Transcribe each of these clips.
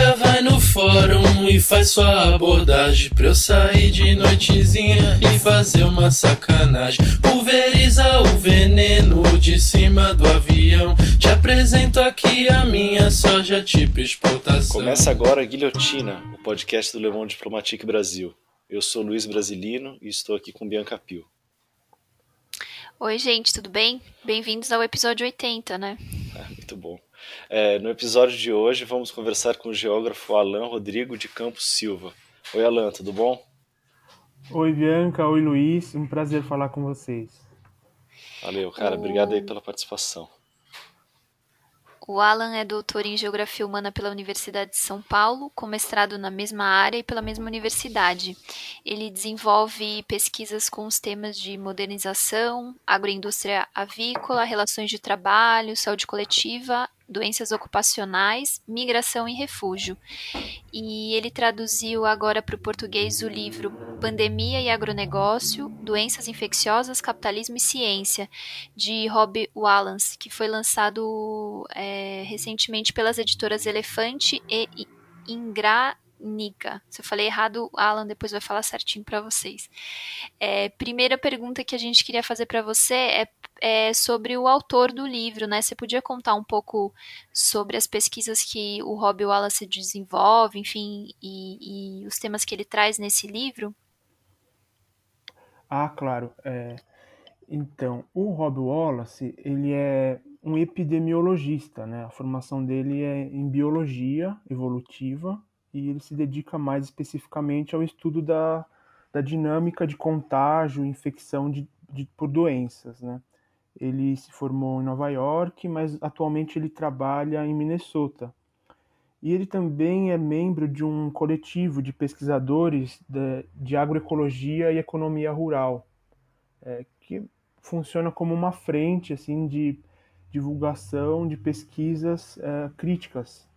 a Kátia vai no fórum e faz sua abordagem Pra eu sair de noitezinha e fazer uma sacanagem Pulveriza o veneno de cima do avião Te apresento aqui a minha soja tipo exportação Começa agora a Guilhotina, o podcast do Le Monde Diplomatique Brasil. Eu sou Luiz Brasilino e estou aqui com Bianca Pio. Oi, gente, tudo bem? Bem-vindos ao episódio 80, né? Ah, muito bom. É, no episódio de hoje vamos conversar com o geógrafo Alan Rodrigo de Campos Silva. Oi, Alan, tudo bom? Oi, Bianca. Oi, Luiz. Um prazer falar com vocês. Valeu, cara. Obrigado aí pela participação. O Alan é doutor em Geografia Humana pela Universidade de São Paulo, com mestrado na mesma área e pela mesma universidade. Ele desenvolve pesquisas com os temas de modernização, agroindústria avícola, relações de trabalho, saúde coletiva doenças ocupacionais, migração e refúgio. E ele traduziu agora para o português o livro Pandemia e Agronegócio, Doenças Infecciosas, Capitalismo e Ciência, de Rob Wallace, que foi lançado é, recentemente pelas editoras Elefante e Ingra Nica. Se eu falei errado, Alan depois vai falar certinho para vocês. É, primeira pergunta que a gente queria fazer para você é, é, sobre o autor do livro, né? Você podia contar um pouco sobre as pesquisas que o Rob Wallace desenvolve, enfim, e, e os temas que ele traz nesse livro? Ah, claro. É, então, o Rob Wallace, ele é um epidemiologista, né? A formação dele é em biologia evolutiva e ele se dedica mais especificamente ao estudo da, da dinâmica de contágio e infecção de, de, por doenças. Né? Ele se formou em Nova York, mas atualmente ele trabalha em Minnesota. E ele também é membro de um coletivo de pesquisadores de, de agroecologia e economia rural, é, que funciona como uma frente assim de divulgação de pesquisas é, críticas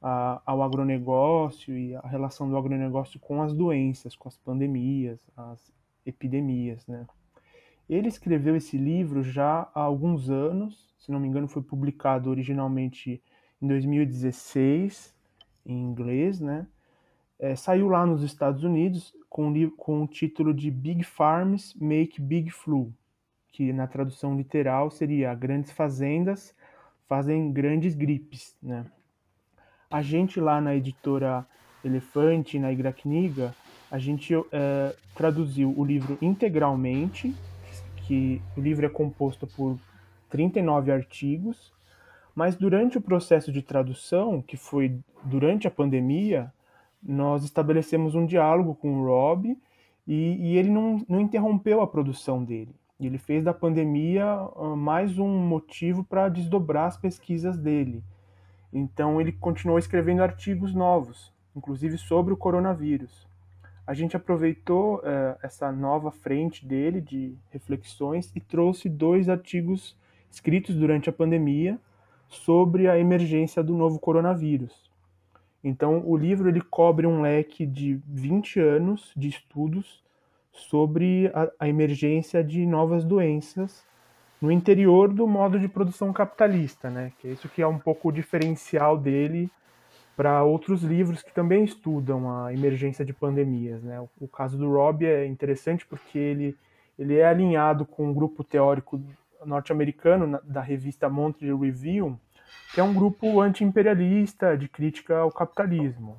a, ao agronegócio e a relação do agronegócio com as doenças, com as pandemias, as epidemias, né? Ele escreveu esse livro já há alguns anos, se não me engano foi publicado originalmente em 2016 em inglês, né? É, saiu lá nos Estados Unidos com, com o título de Big Farms Make Big Flu, que na tradução literal seria Grandes Fazendas fazem grandes gripes, né? A gente lá na editora Elefante, na Igracniga, a gente é, traduziu o livro integralmente, que o livro é composto por 39 artigos, mas durante o processo de tradução, que foi durante a pandemia, nós estabelecemos um diálogo com o Rob e, e ele não, não interrompeu a produção dele. Ele fez da pandemia uh, mais um motivo para desdobrar as pesquisas dele. Então ele continuou escrevendo artigos novos, inclusive sobre o coronavírus. A gente aproveitou eh, essa nova frente dele de reflexões e trouxe dois artigos escritos durante a pandemia sobre a emergência do novo coronavírus. Então, o livro ele cobre um leque de 20 anos de estudos sobre a, a emergência de novas doenças no interior do modo de produção capitalista, né? Que é isso que é um pouco o diferencial dele para outros livros que também estudam a emergência de pandemias, né? O, caso do Robb é interessante porque ele ele é alinhado com um grupo teórico norte-americano da revista Monthly Review, que é um grupo anti-imperialista de crítica ao capitalismo.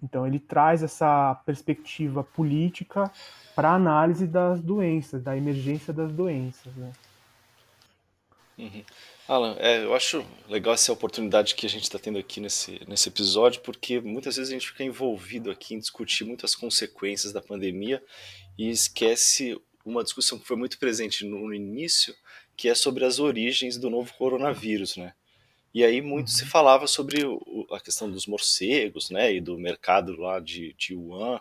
Então ele traz essa perspectiva política para análise das doenças, da emergência das doenças. Né? Uhum. Alan, é, eu acho legal essa oportunidade que a gente está tendo aqui nesse, nesse episódio, porque muitas vezes a gente fica envolvido aqui em discutir muitas consequências da pandemia e esquece uma discussão que foi muito presente no início, que é sobre as origens do novo coronavírus, né? E aí muito se uhum. falava sobre a questão dos morcegos, né, e do mercado lá de, de Wuhan,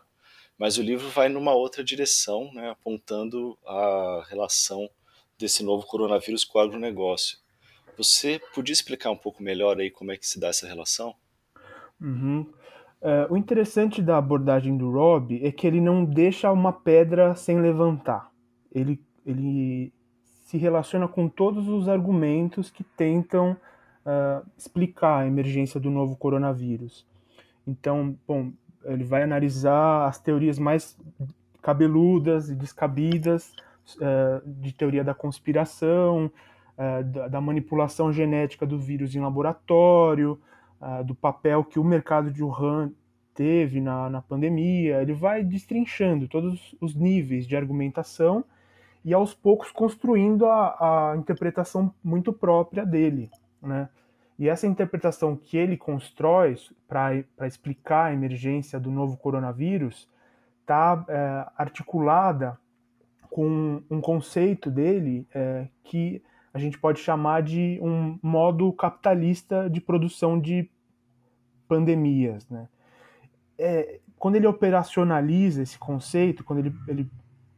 mas o livro vai numa outra direção, né, apontando a relação desse novo coronavírus com o agronegócio. Você podia explicar um pouco melhor aí como é que se dá essa relação? Uhum. É, o interessante da abordagem do Rob é que ele não deixa uma pedra sem levantar. Ele, ele se relaciona com todos os argumentos que tentam uh, explicar a emergência do novo coronavírus. Então, bom, ele vai analisar as teorias mais cabeludas e descabidas de teoria da conspiração, uh, da, manipulação genética do vírus em laboratório, do papel que o mercado de Wuhan teve na, na pandemia. Ele vai destrinchando todos os níveis de argumentação e aos poucos construindo a, a interpretação muito própria dele, né? E essa interpretação que ele constrói para explicar a emergência do novo coronavírus está é, articulada com um conceito dele é, que a gente pode chamar de um modo capitalista de produção de pandemias. Né? É, quando ele operacionaliza esse conceito, quando ele, ele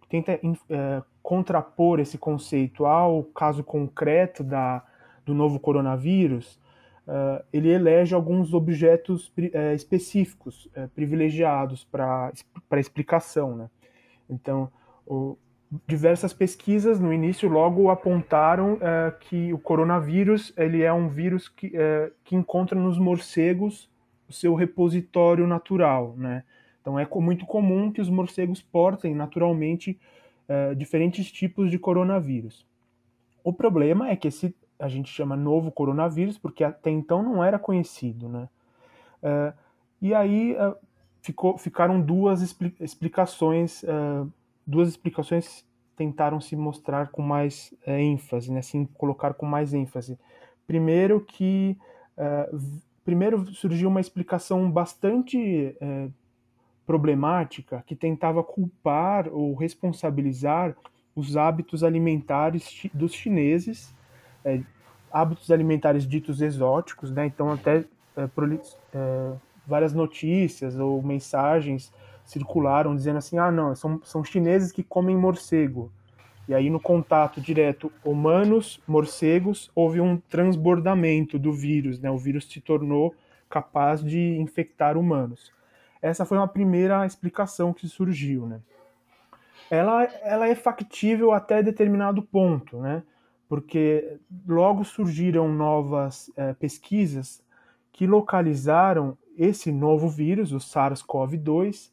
tenta é, contrapor esse conceito ao caso concreto da, do novo coronavírus, uh, ele elege alguns objetos uh, específicos, uh, privilegiados para explicação. Né? Então, o, diversas pesquisas no início logo apontaram que o coronavírus ele é um vírus que, que encontra nos morcegos o seu repositório natural. Né? Então, é muito comum que os morcegos portem naturalmente diferentes tipos de coronavírus. O problema é que esse a gente chama novo coronavírus, porque até então não era conhecido, né? E aí ficou, ficaram duas explicações, duas explicações tentaram se mostrar com mais ênfase, né? Assim, colocar com mais ênfase. Primeiro que primeiro surgiu uma explicação bastante problemática que tentava culpar ou responsabilizar os hábitos alimentares dos chineses é, hábitos alimentares ditos exóticos, né? Então até é, é, várias notícias ou mensagens circularam dizendo assim, ah não, são, são chineses que comem morcego. E aí no contato direto humanos, morcegos, houve um transbordamento do vírus, né? O vírus se tornou capaz de infectar humanos. Essa foi uma primeira explicação que surgiu, né? Ela, ela é factível até determinado ponto, né? porque logo surgiram novas é, pesquisas que localizaram esse novo vírus, o SARS-CoV-2,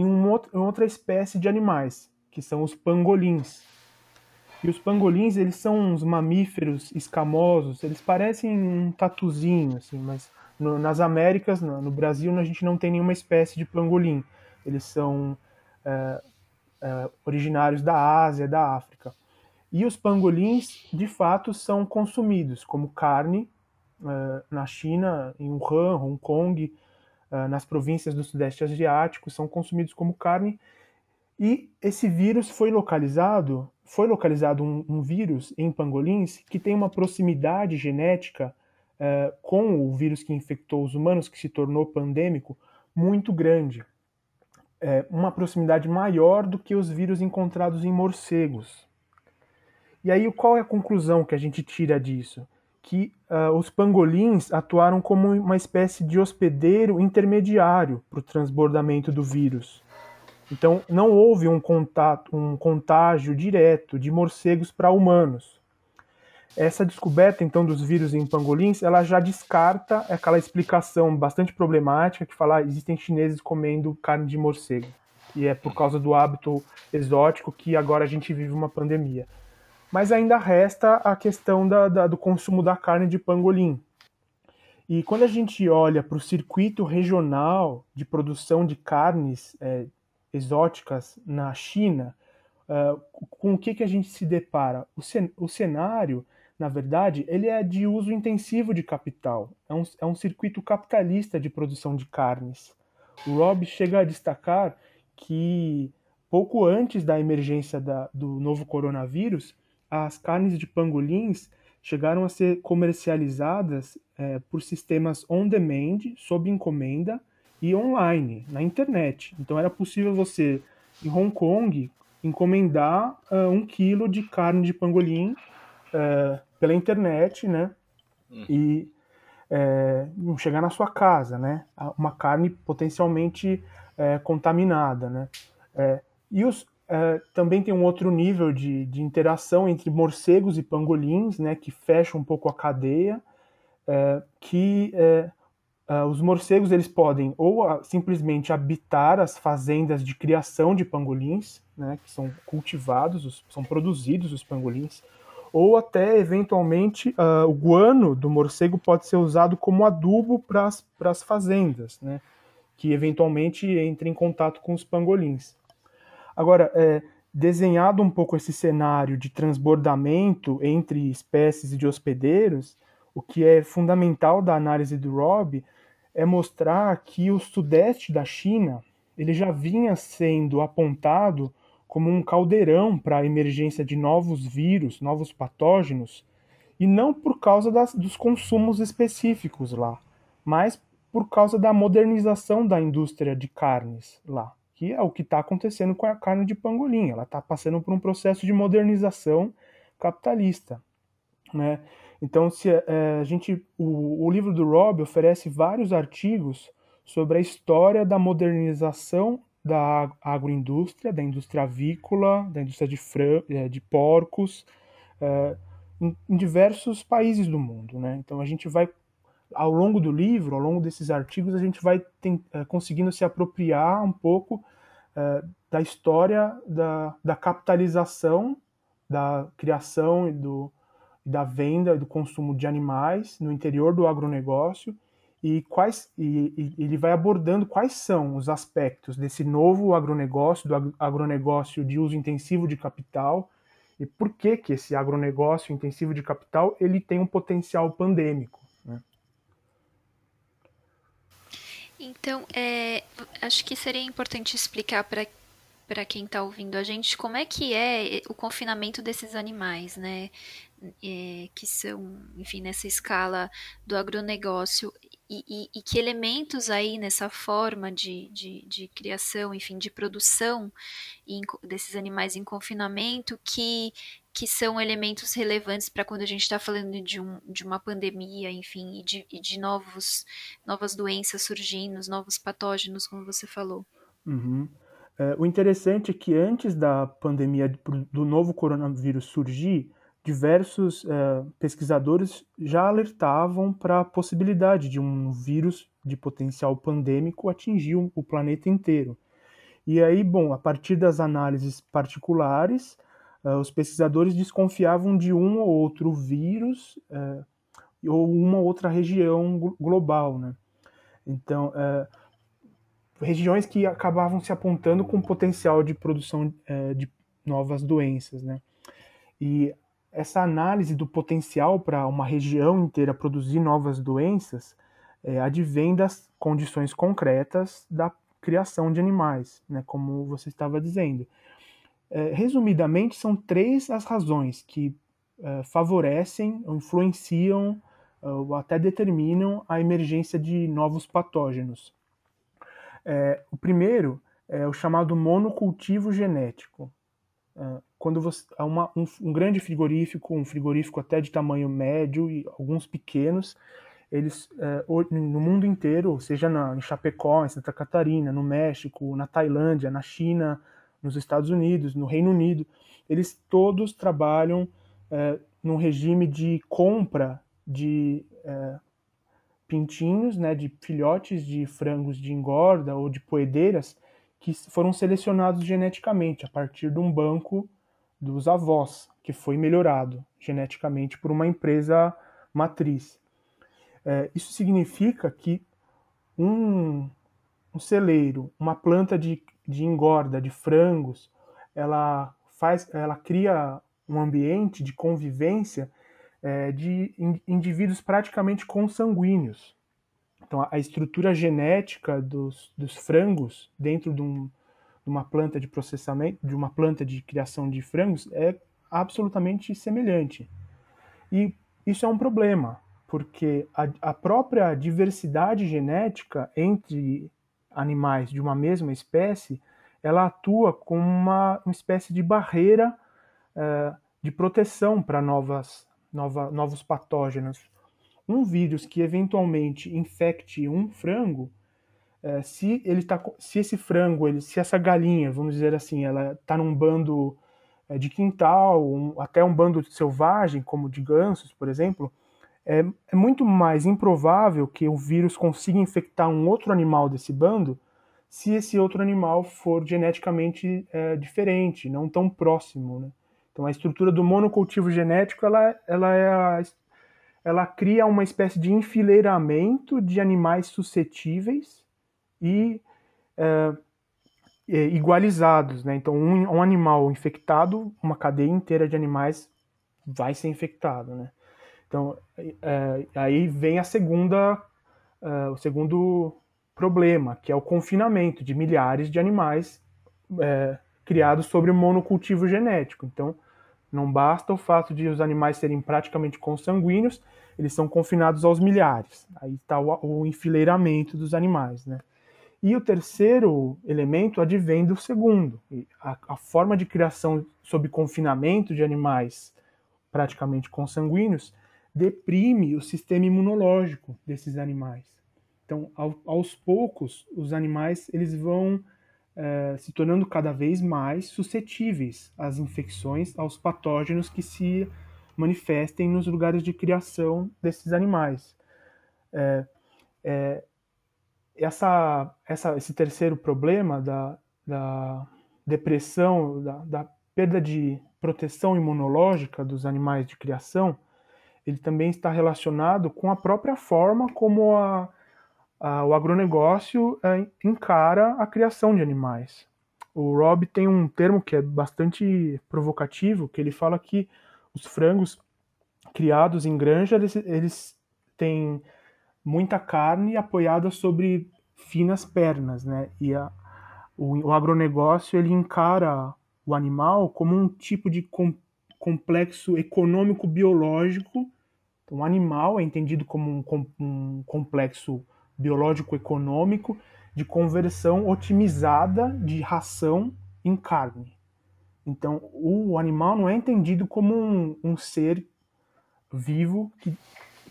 em, um outro, em outra espécie de animais, que são os pangolins. E os pangolins, eles são uns mamíferos escamosos, eles parecem um tatuzinho, assim, mas no, nas Américas, no, no, Brasil, a gente não tem nenhuma espécie de pangolim. Eles são é, é, originários da Ásia, da África. E os pangolins, de fato, são consumidos como carne uh, na China, em Wuhan, Hong Kong, nas províncias do Sudeste Asiático, são consumidos como carne. E esse vírus foi localizado, foi localizado um, um vírus em pangolins que tem uma proximidade genética uh, com o vírus que infectou os humanos, que se tornou pandêmico, muito grande. É, uma proximidade maior do que os vírus encontrados em morcegos. E aí, qual é a conclusão que a gente tira disso? Que uh, os pangolins atuaram como uma espécie de hospedeiro intermediário para o transbordamento do vírus. Então, não houve um, contato, um contágio direto de morcegos para humanos. Essa descoberta, então, dos vírus em pangolins, ela já descarta aquela explicação bastante problemática que fala ah, existem chineses comendo carne de morcego. E é por causa do hábito exótico que agora a gente vive uma pandemia mas ainda resta a questão da, da, do consumo da carne de pangolim. E quando a gente olha para o circuito regional de produção de carnes é, exóticas na China, uh, com o que, que a gente se depara? O, cen o cenário, na verdade, ele é de uso intensivo de capital. É um, é um circuito capitalista de produção de carnes. O Rob chega a destacar que pouco antes da emergência da, do novo coronavírus, as carnes de pangolins chegaram a ser comercializadas é, por sistemas on-demand, sob encomenda e online, na internet. Então era possível você, em Hong Kong, encomendar uh, um quilo de carne de pangolim uh, pela internet, né? Hum. E é, chegar na sua casa, né? Uma carne potencialmente é, contaminada, né? É, e os, Uh, também tem um outro nível de, de interação entre morcegos e pangolins, né, que fecha um pouco a cadeia. é, que é, os morcegos eles podem ou simplesmente habitar as fazendas de criação de pangolins, né, que são cultivados, os, são produzidos os pangolins, ou até eventualmente uh, o guano do morcego pode ser usado como adubo para as fazendas, né, que eventualmente entrem em contato com os pangolins. Agora, é, desenhado um pouco esse cenário de transbordamento entre espécies de hospedeiros, o que é fundamental da análise do Robb é mostrar que o sudeste da China ele já vinha sendo apontado como um caldeirão para a emergência de novos vírus, novos patógenos, e não por causa das, dos consumos específicos lá, mas por causa da modernização da indústria de carnes lá que é o que está acontecendo com a carne de pangolim. Ela está passando por um processo de modernização capitalista, né? Então, se é, a gente, o, o, livro do Rob oferece vários artigos sobre a história da modernização da agroindústria, da indústria avícola, da indústria de, fran é, de porcos, é, em, em, diversos países do mundo, né? Então, a gente vai ao longo do livro, ao longo desses artigos, a gente vai tem, é, conseguindo se apropriar um pouco é, da história da, da, capitalização, da criação e do, da venda e do consumo de animais no interior do agronegócio e quais e, e, ele vai abordando quais são os aspectos desse novo agronegócio, do agronegócio de uso intensivo de capital e por que que esse agronegócio intensivo de capital ele tem um potencial pandêmico. Então, é, acho que seria importante explicar para para quem está ouvindo a gente como é que é o confinamento desses animais, né? É, que são, enfim, nessa escala do agronegócio e, e, e que elementos aí nessa forma de, de, de criação, enfim, de produção em, desses animais em confinamento que que são elementos relevantes para quando a gente está falando de, um, de uma pandemia, enfim, e de, e de novos, novas doenças surgindo, novos patógenos, como você falou. Uhum. É, o interessante é que antes da pandemia do novo coronavírus surgir, diversos é, pesquisadores já alertavam para a possibilidade de um vírus de potencial pandêmico atingir o planeta inteiro. E aí, bom, a partir das análises particulares, os pesquisadores desconfiavam de um ou outro vírus uh, ou uma outra região global, né? Então, uh, regiões que acabavam se apontando com potencial de produção de novas doenças, né? E essa análise do potencial para uma região inteira produzir novas doenças é, advém das condições concretas da criação de animais, né, como você estava dizendo. É, resumidamente, são três as razões que é, favorecem ou influenciam é, ou até determinam a emergência de novos patógenos. O primeiro é o chamado monocultivo genético. Quando você, uma, um, um, grande frigorífico, um frigorífico até de tamanho médio e alguns pequenos, eles no mundo inteiro, seja na, em Chapecó, em Santa Catarina, no México, na Tailândia, na China, nos Estados Unidos, no Reino Unido, eles todos trabalham é, num regime de compra de é, pintinhos, né, de filhotes de frangos de engorda ou de poedeiras que foram selecionados geneticamente a partir de um banco dos avós, que foi melhorado geneticamente por uma empresa matriz. É, isso significa que um, um celeiro, uma planta de de engorda de frangos, ela faz, ela cria um ambiente de convivência é, de indivíduos praticamente consanguíneos. Então, a estrutura genética dos, dos frangos dentro de, um, de, uma planta de processamento, de uma planta de criação de frangos, é absolutamente semelhante. E isso é um problema, porque a, a própria diversidade genética entre animais de uma mesma espécie, ela atua como uma, uma espécie de barreira uh, de proteção para novas, nova, novos patógenos. Um vírus que eventualmente infecte um frango, uh, se ele tá, se esse frango, ele, se essa galinha, vamos dizer assim, ela está num bando uh, de quintal, um, até um bando selvagem, como de gansos, por exemplo, é, é muito mais improvável que o vírus consiga infectar um outro animal desse bando se esse outro animal for geneticamente é, diferente, não tão próximo. Né? Então, a estrutura do monocultivo genético ela, ela, é a, ela cria uma espécie de enfileiramento de animais suscetíveis e é, é, igualizados. Né? Então, um, um, animal infectado, uma cadeia inteira de animais vai ser infectado. Né? Então, é, aí vem a segunda, é, o segundo problema, que é o confinamento de milhares de animais é, criados sobre monocultivo genético. Então, não basta o fato de os animais serem praticamente consanguíneos, eles são confinados aos milhares. Aí está o, o, enfileiramento dos animais, né? E o terceiro elemento advém do segundo. A, a forma de criação sob confinamento de animais praticamente consanguíneos deprime o sistema imunológico desses animais. Então, ao, aos poucos, os animais eles vão é, se tornando cada vez mais suscetíveis às infecções, aos patógenos que se manifestem nos lugares de criação desses animais. É, é, essa, essa, esse terceiro problema da, da depressão, da, da perda de proteção imunológica dos animais de criação, ele também está relacionado com a própria forma como a, a, o agronegócio é, encara a criação de animais. O Rob tem um termo que é bastante provocativo, que ele fala que os frangos criados em granja, eles, eles têm muita carne apoiada sobre finas pernas, né? E a, o, o agronegócio ele encara o animal como um tipo de com, complexo econômico biológico. Então, o animal é entendido como um, um complexo biológico econômico de conversão otimizada de ração em carne. Então, o animal não é entendido como um, um ser vivo que,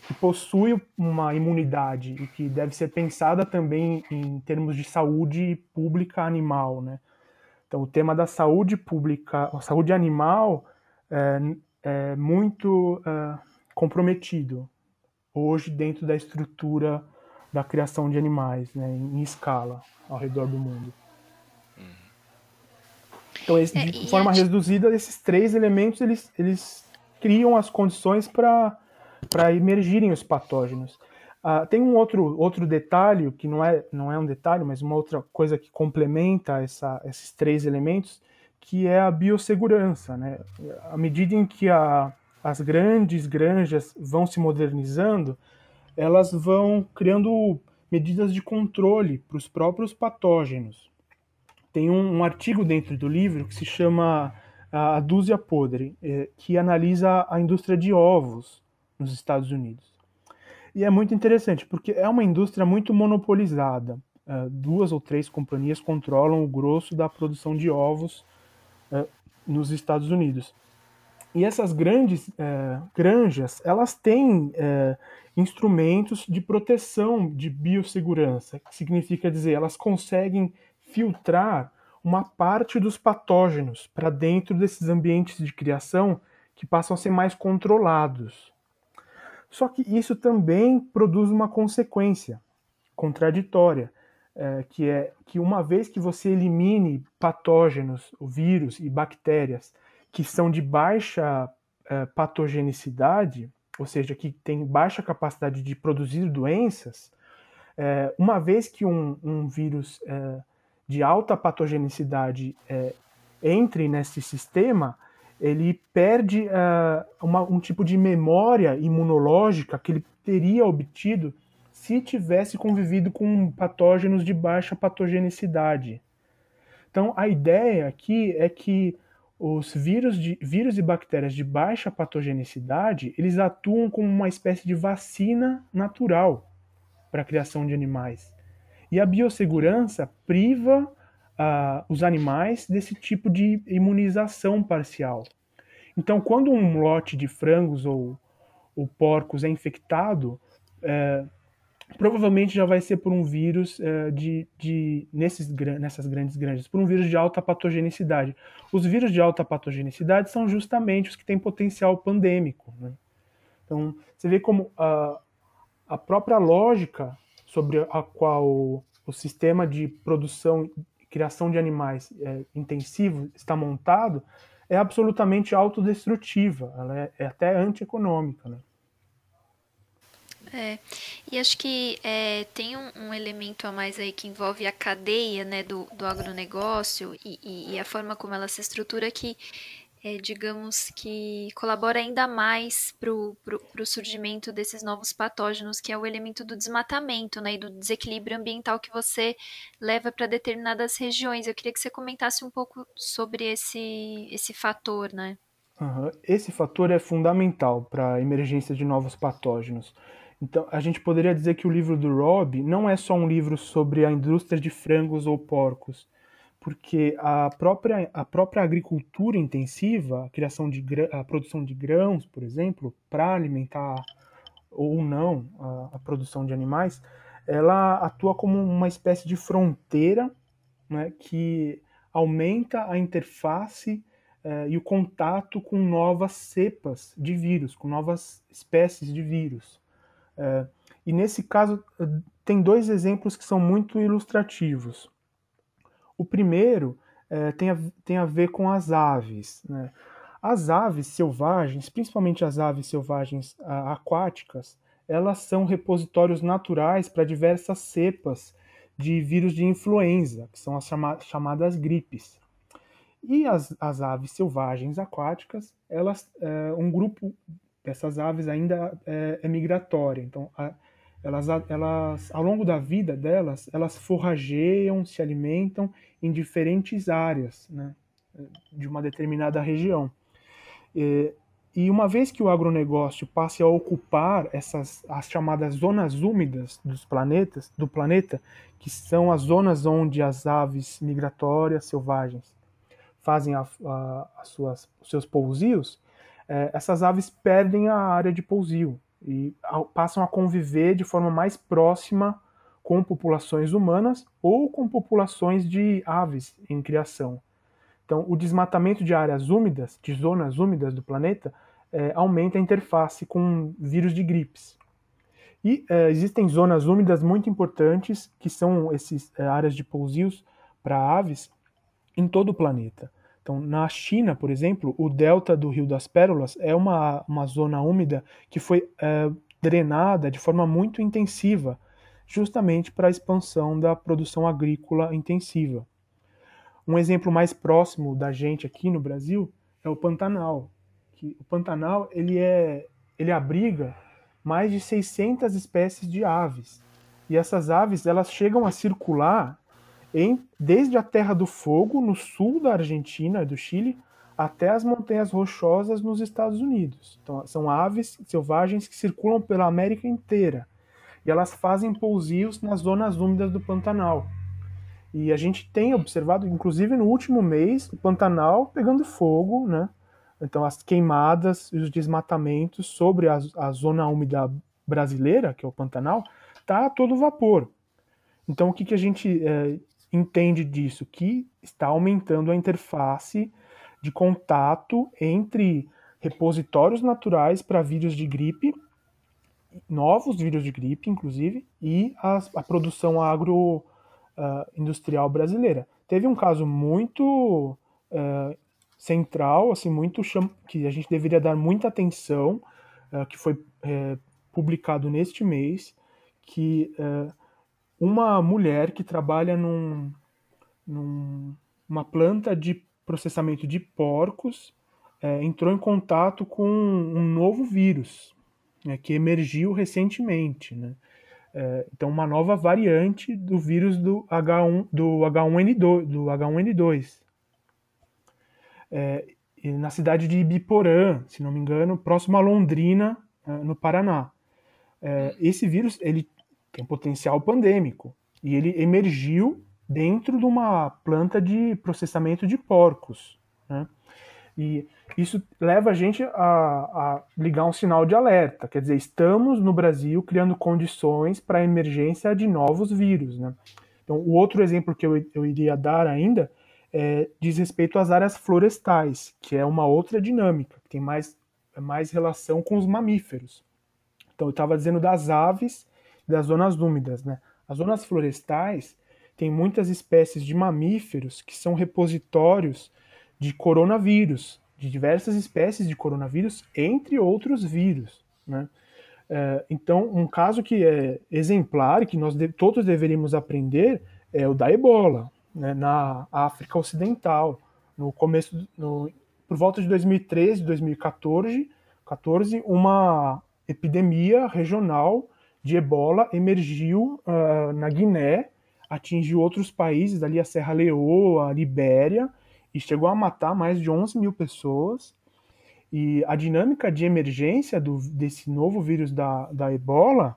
que, possui uma imunidade e que deve ser pensada também em termos de saúde pública animal, né? Então, o tema da saúde pública, a saúde animal, é, é muito é, comprometido hoje dentro da estrutura da criação de animais, né, em escala ao redor do mundo. Então, esse, de é, forma reduzida, esses três elementos eles, eles criam as condições para emergirem os patógenos. Uh, tem um outro, outro detalhe, que não é, não é um detalhe, mas uma outra coisa que complementa essa, esses três elementos, que é a biossegurança. Né? À medida em que a, as grandes granjas vão se modernizando, elas vão criando medidas de controle para os próprios patógenos. Tem um, um, artigo dentro do livro que se chama A Dúzia Podre, é, que analisa a indústria de ovos nos Estados Unidos. E é muito interessante, porque é uma indústria muito monopolizada. É, duas ou três companhias controlam o grosso da produção de ovos é, nos Estados Unidos. E essas grandes é, granjas, elas têm é, instrumentos de proteção de biossegurança, que significa dizer, elas conseguem filtrar uma parte dos patógenos para dentro desses ambientes de criação que passam a ser mais controlados. Só que isso também produz uma consequência contraditória, é, que é que uma vez que você elimine patógenos, vírus e bactérias que são de baixa é, patogenicidade, ou seja, que tem baixa capacidade de produzir doenças, é, uma vez que um, um vírus é, de alta patogenicidade entre nesse sistema, ele perde uma, um tipo de memória imunológica que ele teria obtido se tivesse convivido com patógenos de baixa patogenicidade. Então, a ideia aqui é que os vírus, de, vírus e bactérias de baixa patogenicidade, eles atuam como uma espécie de vacina natural para a criação de animais. E a biossegurança priva uh, os animais desse tipo de imunização parcial. Então, quando um lote de frangos ou, ou porcos é infectado, é, provavelmente já vai ser por um vírus uh, de, de nesses, nessas grandes granjas, por um vírus de alta patogenicidade. Os vírus de alta patogenicidade são justamente os que têm potencial pandêmico. Né? Então, você vê como a, a própria lógica sobre a qual o sistema de produção e criação de animais é, intensivo está montado é absolutamente autodestrutiva, ela é, é até antieconômica. Né? É, e acho que é, tem um, um, elemento a mais aí que envolve a cadeia né, do, do agronegócio e, e, e a forma como ela se estrutura que é, digamos que colabora ainda mais para o surgimento desses novos patógenos, que é o elemento do desmatamento né, e do desequilíbrio ambiental que você leva para determinadas regiões. Eu queria que você comentasse um pouco sobre esse, esse fator, né? Uhum. Esse fator é fundamental para a emergência de novos patógenos. Então, a gente poderia dizer que o livro do Rob não é só um livro sobre a indústria de frangos ou porcos, porque a própria, a própria agricultura intensiva, a criação de a produção de grãos, por exemplo, para alimentar ou não a, a, produção de animais, ela atua como uma espécie de fronteira né, que aumenta a interface eh, e o contato com novas cepas de vírus, com novas espécies de vírus. Eh, e nesse caso, tem dois exemplos que são muito ilustrativos. O primeiro é, tem, a, tem a ver com as aves. Né? As aves selvagens, principalmente as aves selvagens aquáticas, elas são repositórios naturais para diversas cepas de vírus de influenza, que são as chama chamadas gripes. E as, as, aves selvagens aquáticas, elas, é, um grupo dessas aves ainda é, é migratória. Então, a, elas, elas, ao longo da vida delas, elas forrageiam, se alimentam em diferentes áreas né, de uma determinada região. E, e uma vez que o agronegócio passe a ocupar essas as chamadas zonas úmidas dos planetas, do planeta, que são as zonas onde as aves migratórias selvagens fazem a, a, as suas, os seus pousios, é, essas aves perdem a área de pousio e passam a conviver de forma mais próxima com populações humanas ou com populações de aves em criação. Então, o desmatamento de áreas úmidas, de zonas úmidas do planeta, é, aumenta a interface com vírus de gripes. E é, existem zonas úmidas muito importantes, que são essas é, áreas de pousios para aves, em todo o planeta. Então, na China, por exemplo, o delta do Rio das Pérolas é uma, uma zona úmida que foi é, drenada de forma muito intensiva, justamente para a expansão da produção agrícola intensiva. Um exemplo mais próximo da gente aqui no Brasil é o Pantanal. Que o Pantanal ele é, ele abriga mais de 600 espécies de aves. E essas aves elas chegam a circular em, desde a Terra do Fogo, no sul da Argentina e do Chile, até as Montanhas Rochosas nos Estados Unidos. Então, são aves selvagens que circulam pela América inteira. E elas fazem pousios nas zonas úmidas do Pantanal. E a gente tem observado, inclusive no último mês, o Pantanal pegando fogo, né? Então, as queimadas e os desmatamentos sobre a, a zona úmida brasileira, que é o Pantanal, tá a todo vapor. Então, o que, que a gente é, entende disso? Que está aumentando a interface de contato entre repositórios naturais para vírus de gripe, novos vírus de gripe, inclusive, e a, a produção agroindustrial uh, brasileira. Teve um caso muito uh, central, assim, muito que a gente deveria dar muita atenção, uh, que foi eh, publicado neste mês, que uh, uma mulher que trabalha num, numa planta de processamento de porcos é, entrou em contato com um novo vírus né, que emergiu recentemente. Né? É, então, uma nova variante do vírus do, H1, do H1N2. Do H1N2. É, na cidade de Ibiporã, se não me engano, próximo a Londrina, é, no Paraná. É, esse vírus ele tem potencial pandêmico. E ele emergiu dentro de uma planta de processamento de porcos. Né? E isso leva a gente a, a, ligar um sinal de alerta. Quer dizer, estamos no Brasil criando condições para a emergência de novos vírus. Né? Então, o outro exemplo que eu, eu iria dar ainda é, diz respeito às áreas florestais, que é uma outra dinâmica, que tem mais mais relação com os mamíferos. Então, eu estava dizendo das aves, das zonas úmidas. Né? As zonas florestais têm muitas espécies de mamíferos que são repositórios de coronavírus, de diversas espécies de coronavírus, entre outros vírus. Né? É, então, um caso que é exemplar e que nós todos deveríamos aprender é o da ebola, né, na África Ocidental, no começo, no, por volta de 2013, 2014, 14, uma epidemia regional de ebola emergiu uh, na Guiné, atingiu outros países, ali a Serra Leoa, a Libéria, e chegou a matar mais de 11 mil pessoas. E a dinâmica de emergência do, desse novo vírus da, da ebola,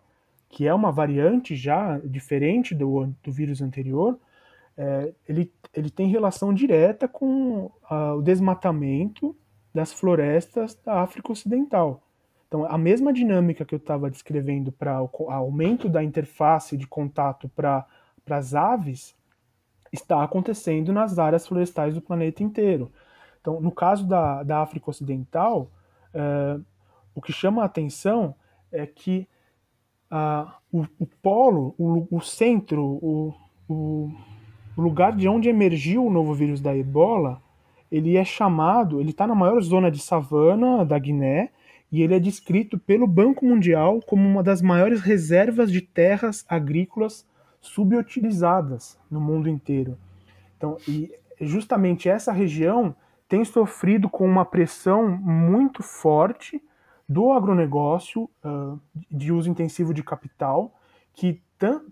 que é uma variante já diferente do, do vírus anterior, é, ele, ele tem relação direta com uh, o desmatamento das florestas da África Ocidental. Então, a mesma dinâmica que eu estava descrevendo para o aumento da interface de contato para as aves está acontecendo nas áreas florestais do planeta inteiro. Então, no caso da, da África Ocidental, é, o que chama a atenção é que uh, o, o, polo, o, o centro, o, o, lugar de onde emergiu o novo vírus da ebola, ele é chamado, ele está na maior zona de savana da Guiné, e ele é descrito pelo Banco Mundial como uma das maiores reservas de terras agrícolas subutilizadas no mundo inteiro. Então, e justamente essa região tem sofrido com uma pressão muito forte do agronegócio uh, de uso intensivo de capital, que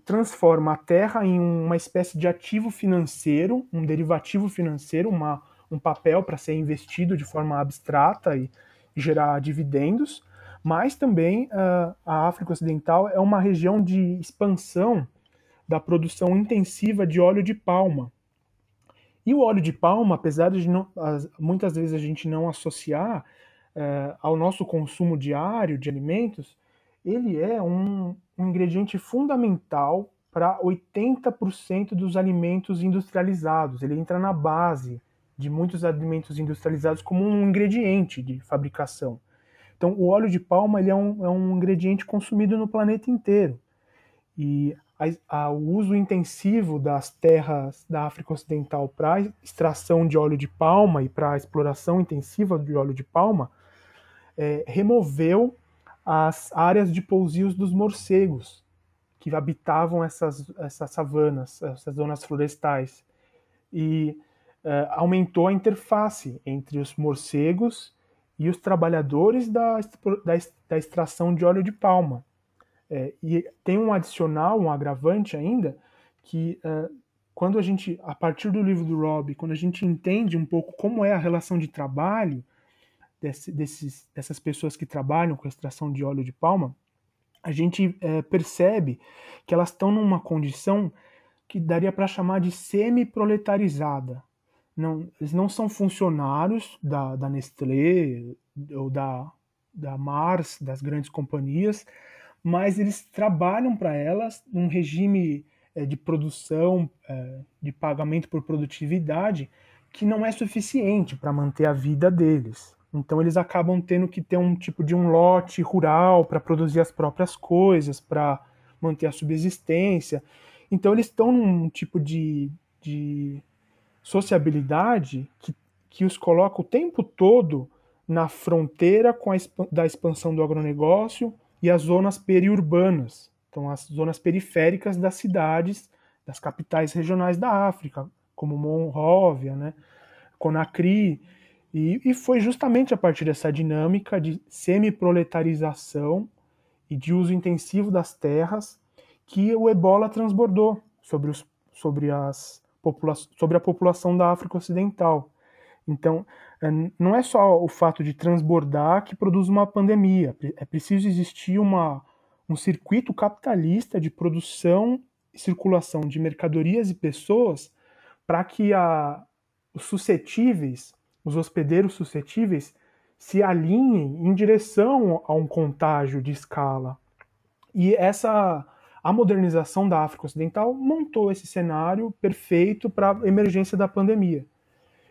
transforma a terra em uma espécie de ativo financeiro, um derivativo financeiro, uma, um papel para ser investido de forma abstrata e, gerar dividendos, mas também uh, a África Ocidental é uma região de expansão da produção intensiva de óleo de palma, e o óleo de palma, apesar de não, muitas vezes a gente não associar é, ao nosso consumo diário de alimentos, ele é um, um ingrediente fundamental para 80% dos alimentos industrializados. Ele entra na base de muitos alimentos industrializados como um ingrediente de fabricação. Então, o óleo de palma ele é, um, é um ingrediente consumido no planeta inteiro. E a, a, o uso intensivo das terras da África Ocidental para extração de óleo de palma e para exploração intensiva de óleo de palma é, removeu as áreas de pousios dos morcegos que habitavam essas, essas savanas, essas zonas florestais. E é, aumentou a interface entre os morcegos e os trabalhadores da, da, da extração de óleo de palma. É, e tem um adicional, um agravante ainda, que uh, quando a gente, a partir do livro do Rob, quando a gente entende um pouco como é a relação de trabalho desse, desses, dessas pessoas que trabalham com extração de óleo de palma, a gente é, percebe que elas estão numa condição que daria para chamar de semi-proletarizada. Não, eles não são funcionários da, da Nestlé ou da, da Mars, das grandes companhias, mas eles trabalham para elas num regime é, de produção, é, de pagamento por produtividade, que não é suficiente para manter a vida deles. Então eles acabam tendo que ter um tipo de um lote rural para produzir as próprias coisas, para manter a subsistência. Então eles estão num tipo de, de sociabilidade que, que os coloca o tempo todo na fronteira com a, da expansão do agronegócio, e as zonas periurbanas, então as zonas periféricas das cidades, das capitais regionais da África, como Monróvia, né, Conakry, e, e foi justamente a partir dessa dinâmica de semi-proletarização e de uso intensivo das terras que o ebola transbordou sobre, os, sobre, as sobre a população da África Ocidental. Então, é, não é só o fato de transbordar que produz uma pandemia, é preciso existir uma, um circuito capitalista de produção e circulação de mercadorias e pessoas para que a, os suscetíveis, os hospedeiros suscetíveis, se alinhem em direção a um contágio de escala. E essa a modernização da África Ocidental montou esse cenário perfeito para a emergência da pandemia.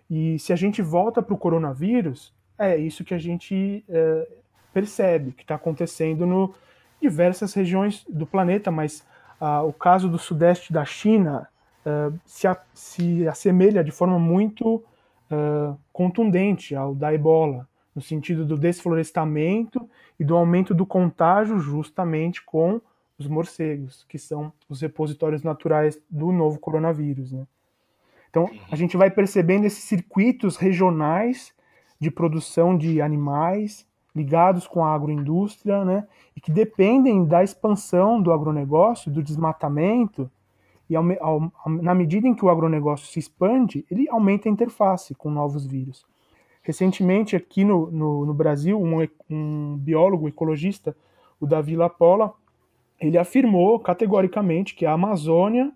E se a gente volta para o coronavírus, é isso que a gente é, percebe que está acontecendo no diversas regiões do planeta, mas ah, o caso do sudeste da China uh, se, a, se, assemelha de forma muito uh, contundente ao da ebola, no sentido do desflorestamento e do aumento do contágio justamente com os morcegos, que são os repositórios naturais do novo coronavírus. Né? Então, a gente vai percebendo esses circuitos regionais de produção de animais ligados com a agroindústria, né, e que dependem da expansão do agronegócio, do desmatamento, e ao, ao, na medida em que o agronegócio se expande, ele aumenta a interface com novos vírus. Recentemente, aqui no, no, no Brasil, um, um, biólogo ecologista, o Davi Lapola, ele afirmou categoricamente que a Amazônia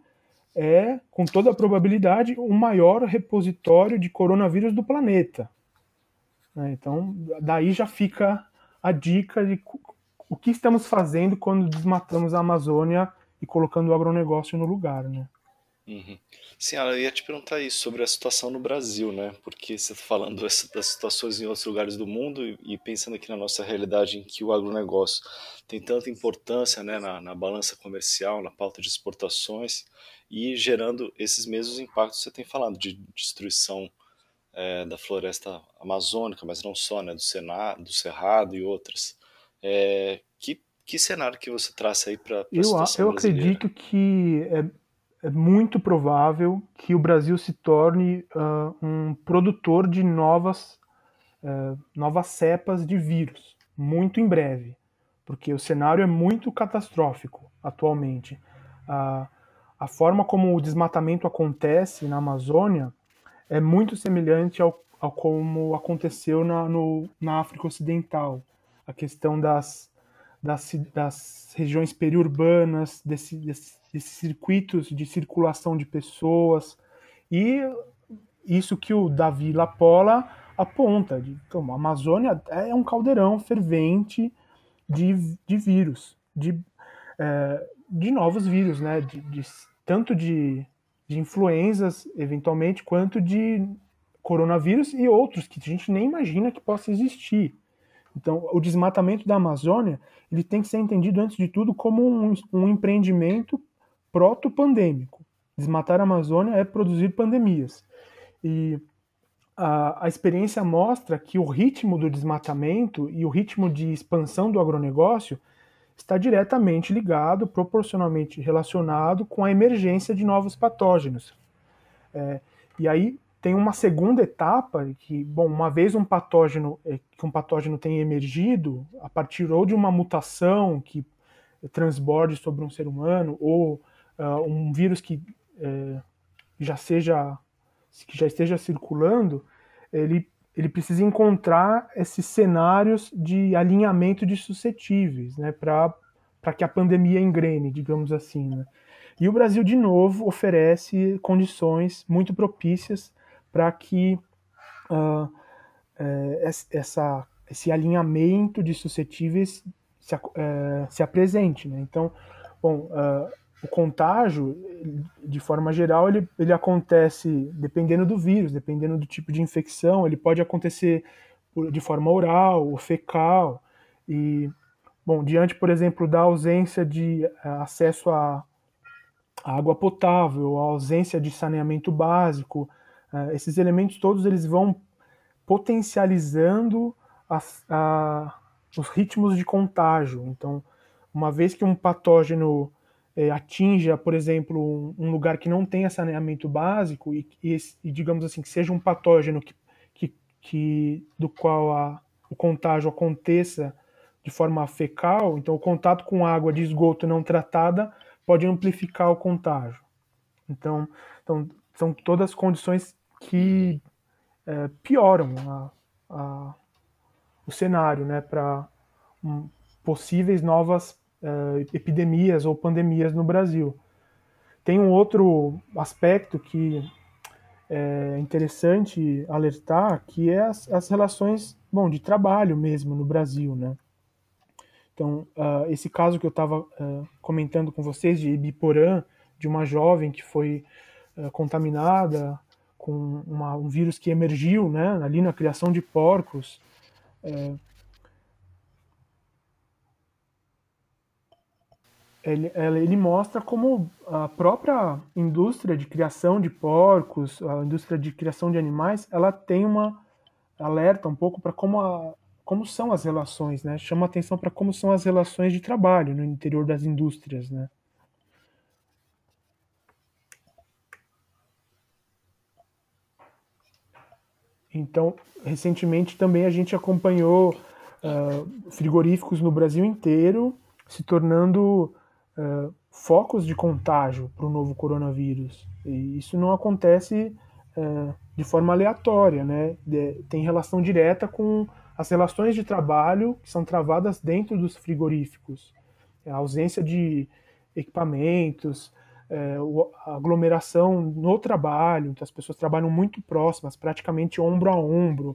é, com toda a probabilidade, o maior repositório de coronavírus do planeta. Né? Então, daí já fica a dica de o que estamos fazendo quando desmatamos a Amazônia e colocando o agronegócio no lugar, né? Uhum. Sim, eu ia te perguntar isso sobre a situação no Brasil, né? Porque você está falando das situações em outros lugares do mundo e, pensando aqui na nossa realidade em que o agronegócio tem tanta importância né, na, na balança comercial, na pauta de exportações e gerando esses mesmos impactos que você tem falado de destruição é, da floresta amazônica, mas não só, né, do, Senado, do Cerrado e outras. É, que, que cenário que você traça aí para a situação Eu, eu acredito que é, é, muito provável que o Brasil se torne uh, um produtor de novas, uh, novas cepas de vírus, muito em breve, porque o cenário é muito catastrófico atualmente. Uh, a forma como o desmatamento acontece na Amazônia é muito semelhante ao, ao como aconteceu na, no, na África Ocidental. A questão das, das, das regiões periurbanas, desse, desse, desses circuitos de circulação de pessoas, e isso que o Davi Lapola aponta. De, então, a Amazônia é um caldeirão fervente de, de vírus, de, é, de novos vírus, né? De, de, tanto de de influenzas, eventualmente, quanto de coronavírus e outros que a gente nem imagina que possa existir. Então, o desmatamento da Amazônia ele tem que ser entendido, antes de tudo, como um, um empreendimento proto-pandêmico. Desmatar a Amazônia é produzir pandemias. E a, a, experiência mostra que o ritmo do desmatamento e o ritmo de expansão do agronegócio está diretamente ligado, proporcionalmente relacionado com a emergência de novos patógenos. É, e aí tem uma segunda etapa que, bom, uma vez um patógeno é, que um patógeno tem emergido a partir ou de uma mutação que transborde sobre um ser humano ou uh, um vírus que é, já seja que já esteja circulando, ele ele precisa encontrar esses cenários de alinhamento de suscetíveis, né, para que a pandemia engrene, digamos assim. Né? E o Brasil, de novo, oferece condições muito propícias para que uh, essa, esse alinhamento de suscetíveis se, uh, se apresente. Né? Então, bom, uh, o contágio, de forma geral, ele, ele acontece dependendo do vírus, dependendo do tipo de infecção, ele pode acontecer de forma oral ou fecal. E, bom, diante, por exemplo, da ausência de eh, acesso a, água potável, a ausência de saneamento básico, uh, esses elementos todos eles vão potencializando a, os ritmos de contágio. Então, uma vez que um patógeno é, atinja, por exemplo, um, um, lugar que não tenha saneamento básico e, e, e, digamos assim, que seja um patógeno que, que, que do qual a, o contágio aconteça de forma fecal, então o contato com água de esgoto não tratada pode amplificar o contágio. Então, então são todas condições que é, pioram a, a, o cenário né, para um, possíveis novas uh, epidemias ou pandemias no Brasil. Tem um outro aspecto que é interessante alertar, que é as, as relações bom, de trabalho mesmo no Brasil. Né? Então, uh, esse caso que eu estava uh, comentando com vocês de Ibiporã, de uma jovem que foi uh, contaminada com uma, um vírus que emergiu né, ali na criação de porcos ele, ele mostra como a própria indústria de criação de porcos, a indústria de criação de animais, ela tem uma alerta um pouco para como, a, como são as relações, né? Chama atenção para como são as relações de trabalho no interior das indústrias, né? Então, recentemente também a gente acompanhou uh, frigoríficos no Brasil inteiro se tornando uh, focos de contágio para o novo coronavírus. E isso não acontece uh, de forma aleatória, né? De, tem relação direta com as relações de trabalho que são travadas dentro dos frigoríficos. A ausência de equipamentos, é, a aglomeração no trabalho, então as pessoas trabalham muito próximas, praticamente ombro a ombro.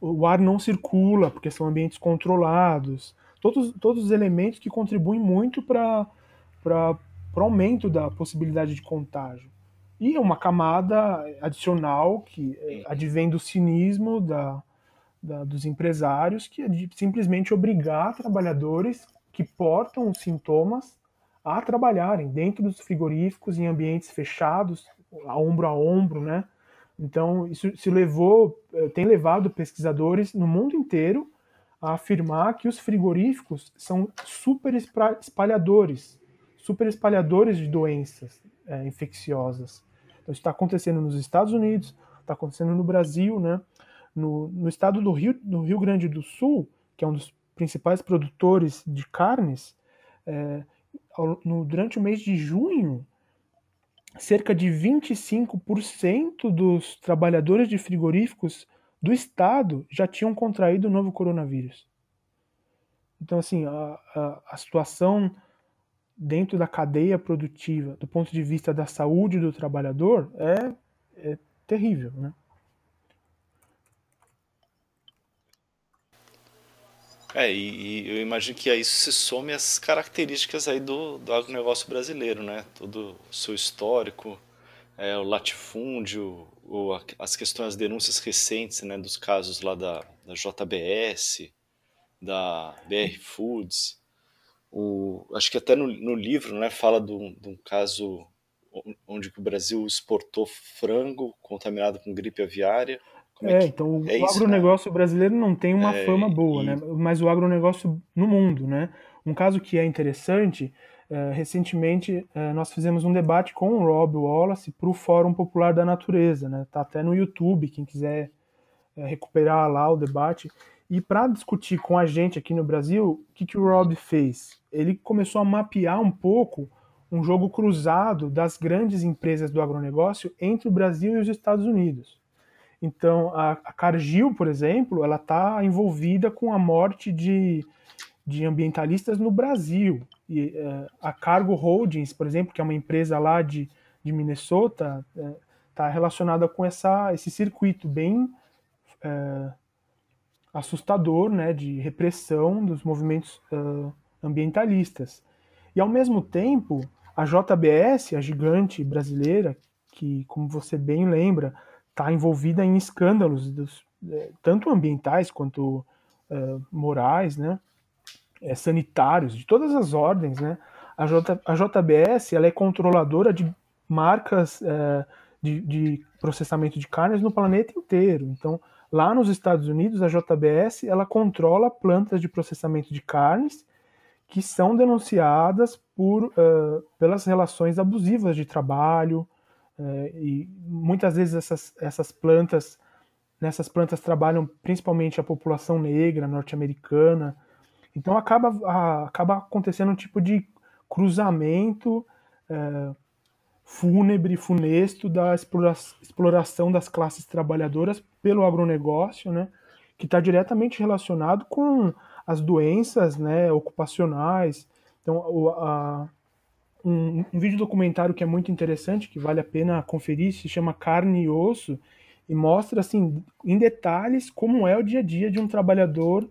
O ar não circula, porque são ambientes controlados todos, todos os elementos que contribuem muito para o aumento da possibilidade de contágio. E uma camada adicional que advém do cinismo da, da, dos empresários, que é de simplesmente obrigar trabalhadores que portam sintomas a trabalharem dentro dos frigoríficos em ambientes fechados, a ombro a ombro, né? Então, isso se levou, eh, tem levado pesquisadores no mundo inteiro a afirmar que os frigoríficos são super espalhadores, super espalhadores de doenças é, infecciosas. Então, isso está acontecendo nos Estados Unidos, está acontecendo no Brasil, né? No, no estado do Rio, do Rio Grande do Sul, que é um dos principais produtores de carnes, é, no, durante o mês de junho, cerca de 25% dos trabalhadores de frigoríficos do Estado já tinham contraído o novo coronavírus. Então, assim, a, a, a situação dentro da cadeia produtiva, do ponto de vista da saúde do trabalhador, é, é terrível, né? É, e, e, eu imagino que a isso se some as características aí do, do agronegócio brasileiro, né? Todo o seu histórico, é, o latifúndio, ou as questões, as denúncias recentes, né, dos casos lá da, da JBS, da BR Foods, o, acho que até no, no livro, né, fala de um, de um caso onde o Brasil exportou frango contaminado com gripe aviária. É, é que, então é o isso, agronegócio né? brasileiro não tem uma é, fama boa, e... né? Mas o agronegócio no mundo, né? Um caso que é interessante recentemente, é, nós fizemos um debate com o Rob Wallace para o Fórum Popular da Natureza, né? Tá até no YouTube, quem quiser é, recuperar lá o debate. E para discutir com a gente aqui no Brasil, o que, que o Rob fez? Ele começou a mapear um pouco um jogo cruzado das grandes empresas do agronegócio entre o Brasil e os Estados Unidos. Então, a, a Cargill, por exemplo, ela está envolvida com a morte de, de ambientalistas no Brasil. E, uh, a Cargo Holdings, por exemplo, que é uma empresa lá de, de Minnesota, está é, relacionada com essa, esse circuito bem é, assustador né, de repressão dos movimentos uh, ambientalistas. E, ao mesmo tempo, a JBS, a gigante brasileira, que, como você bem lembra, está envolvida em escândalos, dos, tanto ambientais quanto uh, morais, né? É, sanitários de todas as ordens, né? A, J, a JBS ela é controladora de marcas é, de, de, processamento de carnes no planeta inteiro. Então, lá nos Estados Unidos, a JBS ela controla plantas de processamento de carnes que são denunciadas por, uh, pelas relações abusivas de trabalho uh, e muitas vezes essas, essas plantas nessas plantas trabalham principalmente a população negra norte-americana então acaba, acaba acontecendo um tipo de cruzamento é, fúnebre, funesto da exploração das classes trabalhadoras pelo agronegócio, né, que está diretamente relacionado com as doenças né, ocupacionais. Então, o, a, um, um vídeo documentário que é muito interessante, que vale a pena conferir, se chama Carne e Osso, e mostra assim em detalhes como é o dia a dia de um trabalhador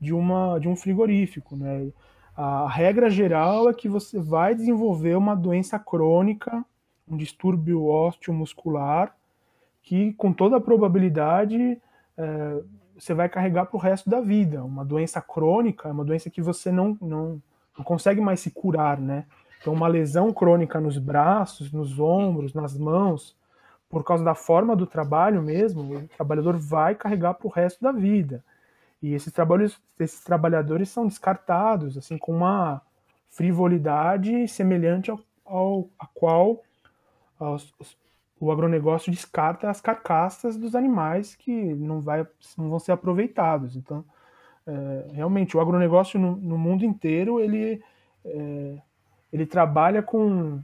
de, uma, de um frigorífico. Né? A regra geral é que você vai desenvolver uma doença crônica, um distúrbio ósseo-muscular, que com toda a probabilidade é, você vai carregar para o resto da vida. Uma doença crônica é uma doença que você não, não, não consegue mais se curar, né? Então, uma lesão crônica nos braços, nos ombros, nas mãos, por causa da forma do trabalho mesmo, o trabalhador vai carregar para o resto da vida. E esses, trabalhos, esses trabalhadores são descartados, assim, com uma frivolidade semelhante ao, ao a qual os, os, o agronegócio descarta as carcaças dos animais que não, vai, não vão ser aproveitados. Então, é, realmente, o agronegócio no, no mundo inteiro, ele, é, ele trabalha com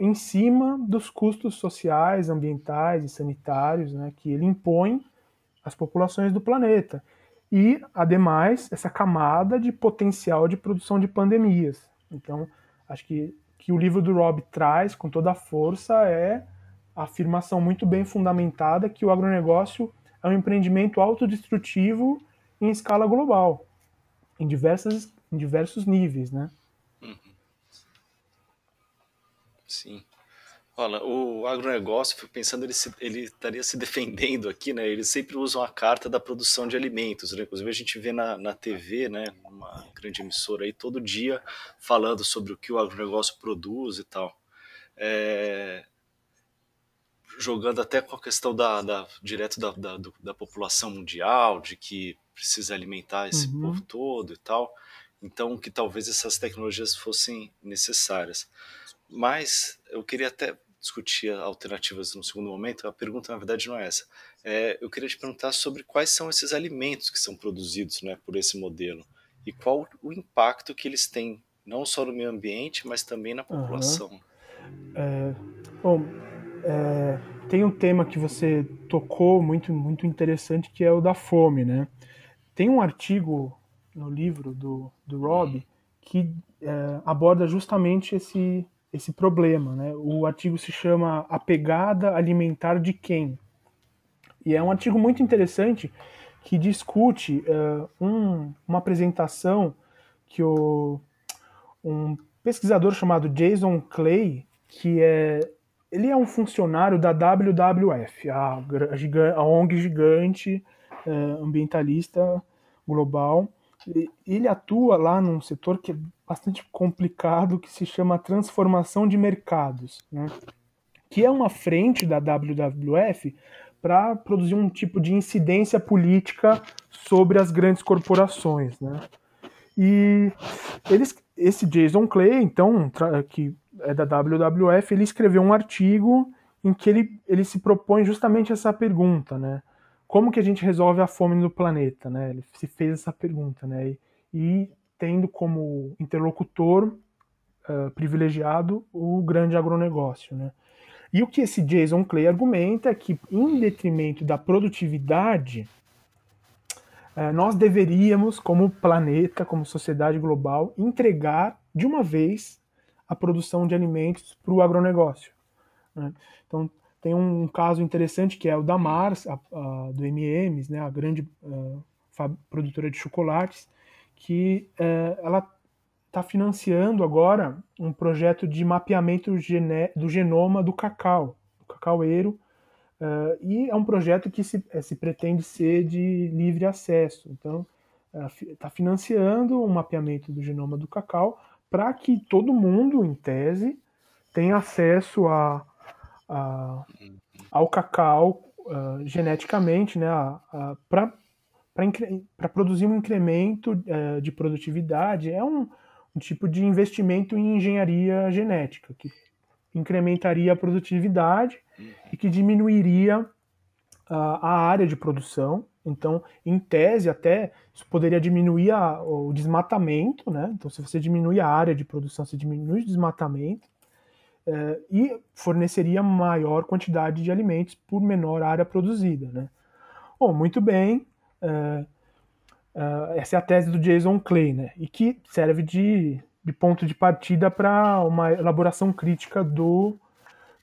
em cima dos custos sociais, ambientais e sanitários né, que ele impõe às populações do planeta. E, ademais, essa camada de potencial de produção de pandemias. Então, acho que que o livro do Rob traz com toda a força é a afirmação muito bem fundamentada que o agronegócio é um empreendimento autodestrutivo em escala global, em, diversas, em diversos níveis, né? Uhum. Sim. Olha, o agronegócio, pensando, ele, se, ele estaria se defendendo aqui, né? Eles sempre usam a carta da produção de alimentos, né? Inclusive a gente vê na, na TV, né? Uma grande emissora aí, todo dia falando sobre o que o agronegócio produz e tal. É, jogando até com a questão da, da direto da, da, da, população mundial, de que precisa alimentar esse uhum. povo todo e tal. Então, que talvez essas tecnologias fossem necessárias. Mas eu queria até discutir alternativas no segundo momento, a pergunta na verdade não é essa. É, eu queria te perguntar sobre quais são esses alimentos que são produzidos né, por esse modelo e qual o impacto que eles têm, não só no meio ambiente, mas também na população. Uhum. É, bom, é, tem um tema que você tocou muito, muito interessante que é o da fome, né? Tem um artigo no livro do, do Rob que é, aborda justamente esse, esse problema. Né? O artigo se chama A Pegada Alimentar de Quem? E é um artigo muito interessante que discute uh, um, uma apresentação que o, um pesquisador chamado Jason Clay, que é ele é um funcionário da WWF, a, a ONG gigante uh, ambientalista global. Ele atua lá num setor que é bastante complicado que se chama transformação de mercados, né? que é uma frente da WWF para produzir um tipo de incidência política sobre as grandes corporações. Né? E eles, esse Jason Clay, então, que é da WWF, ele escreveu um artigo em que ele, ele se propõe justamente essa pergunta, né? Como que a gente resolve a fome no planeta, né? Ele se fez essa pergunta, né? E, e tendo como interlocutor uh, privilegiado o grande agronegócio. Né? E o que esse Jason Clay argumenta é que, em detrimento da produtividade, uh, nós deveríamos, como planeta, como sociedade global, entregar de uma vez a produção de alimentos para o agronegócio. Né? Então, tem um caso interessante que é o da Mars, a, a, do M&M's, né, a grande uh, produtora de chocolates, que é, ela está financiando agora um projeto de mapeamento do genoma do cacau, do cacaueiro, uh, e é um projeto que se, se, pretende ser de livre acesso. Então, está financiando um mapeamento do genoma do cacau para que todo mundo, em tese, tenha acesso a, a ao cacau uh, geneticamente, né, para produzir um incremento uh, de produtividade, é um, um, tipo de investimento em engenharia genética, que incrementaria a produtividade e que diminuiria uh, a área de produção. Então, em tese, até isso poderia diminuir a, o desmatamento, né? Então, se você diminui a área de produção, você diminui o desmatamento uh, e forneceria maior quantidade de alimentos por menor área produzida, né? Bom, muito bem, Uh, uh, essa é a tese do Jason Clay, né? E que serve de, de ponto de partida para uma elaboração crítica do,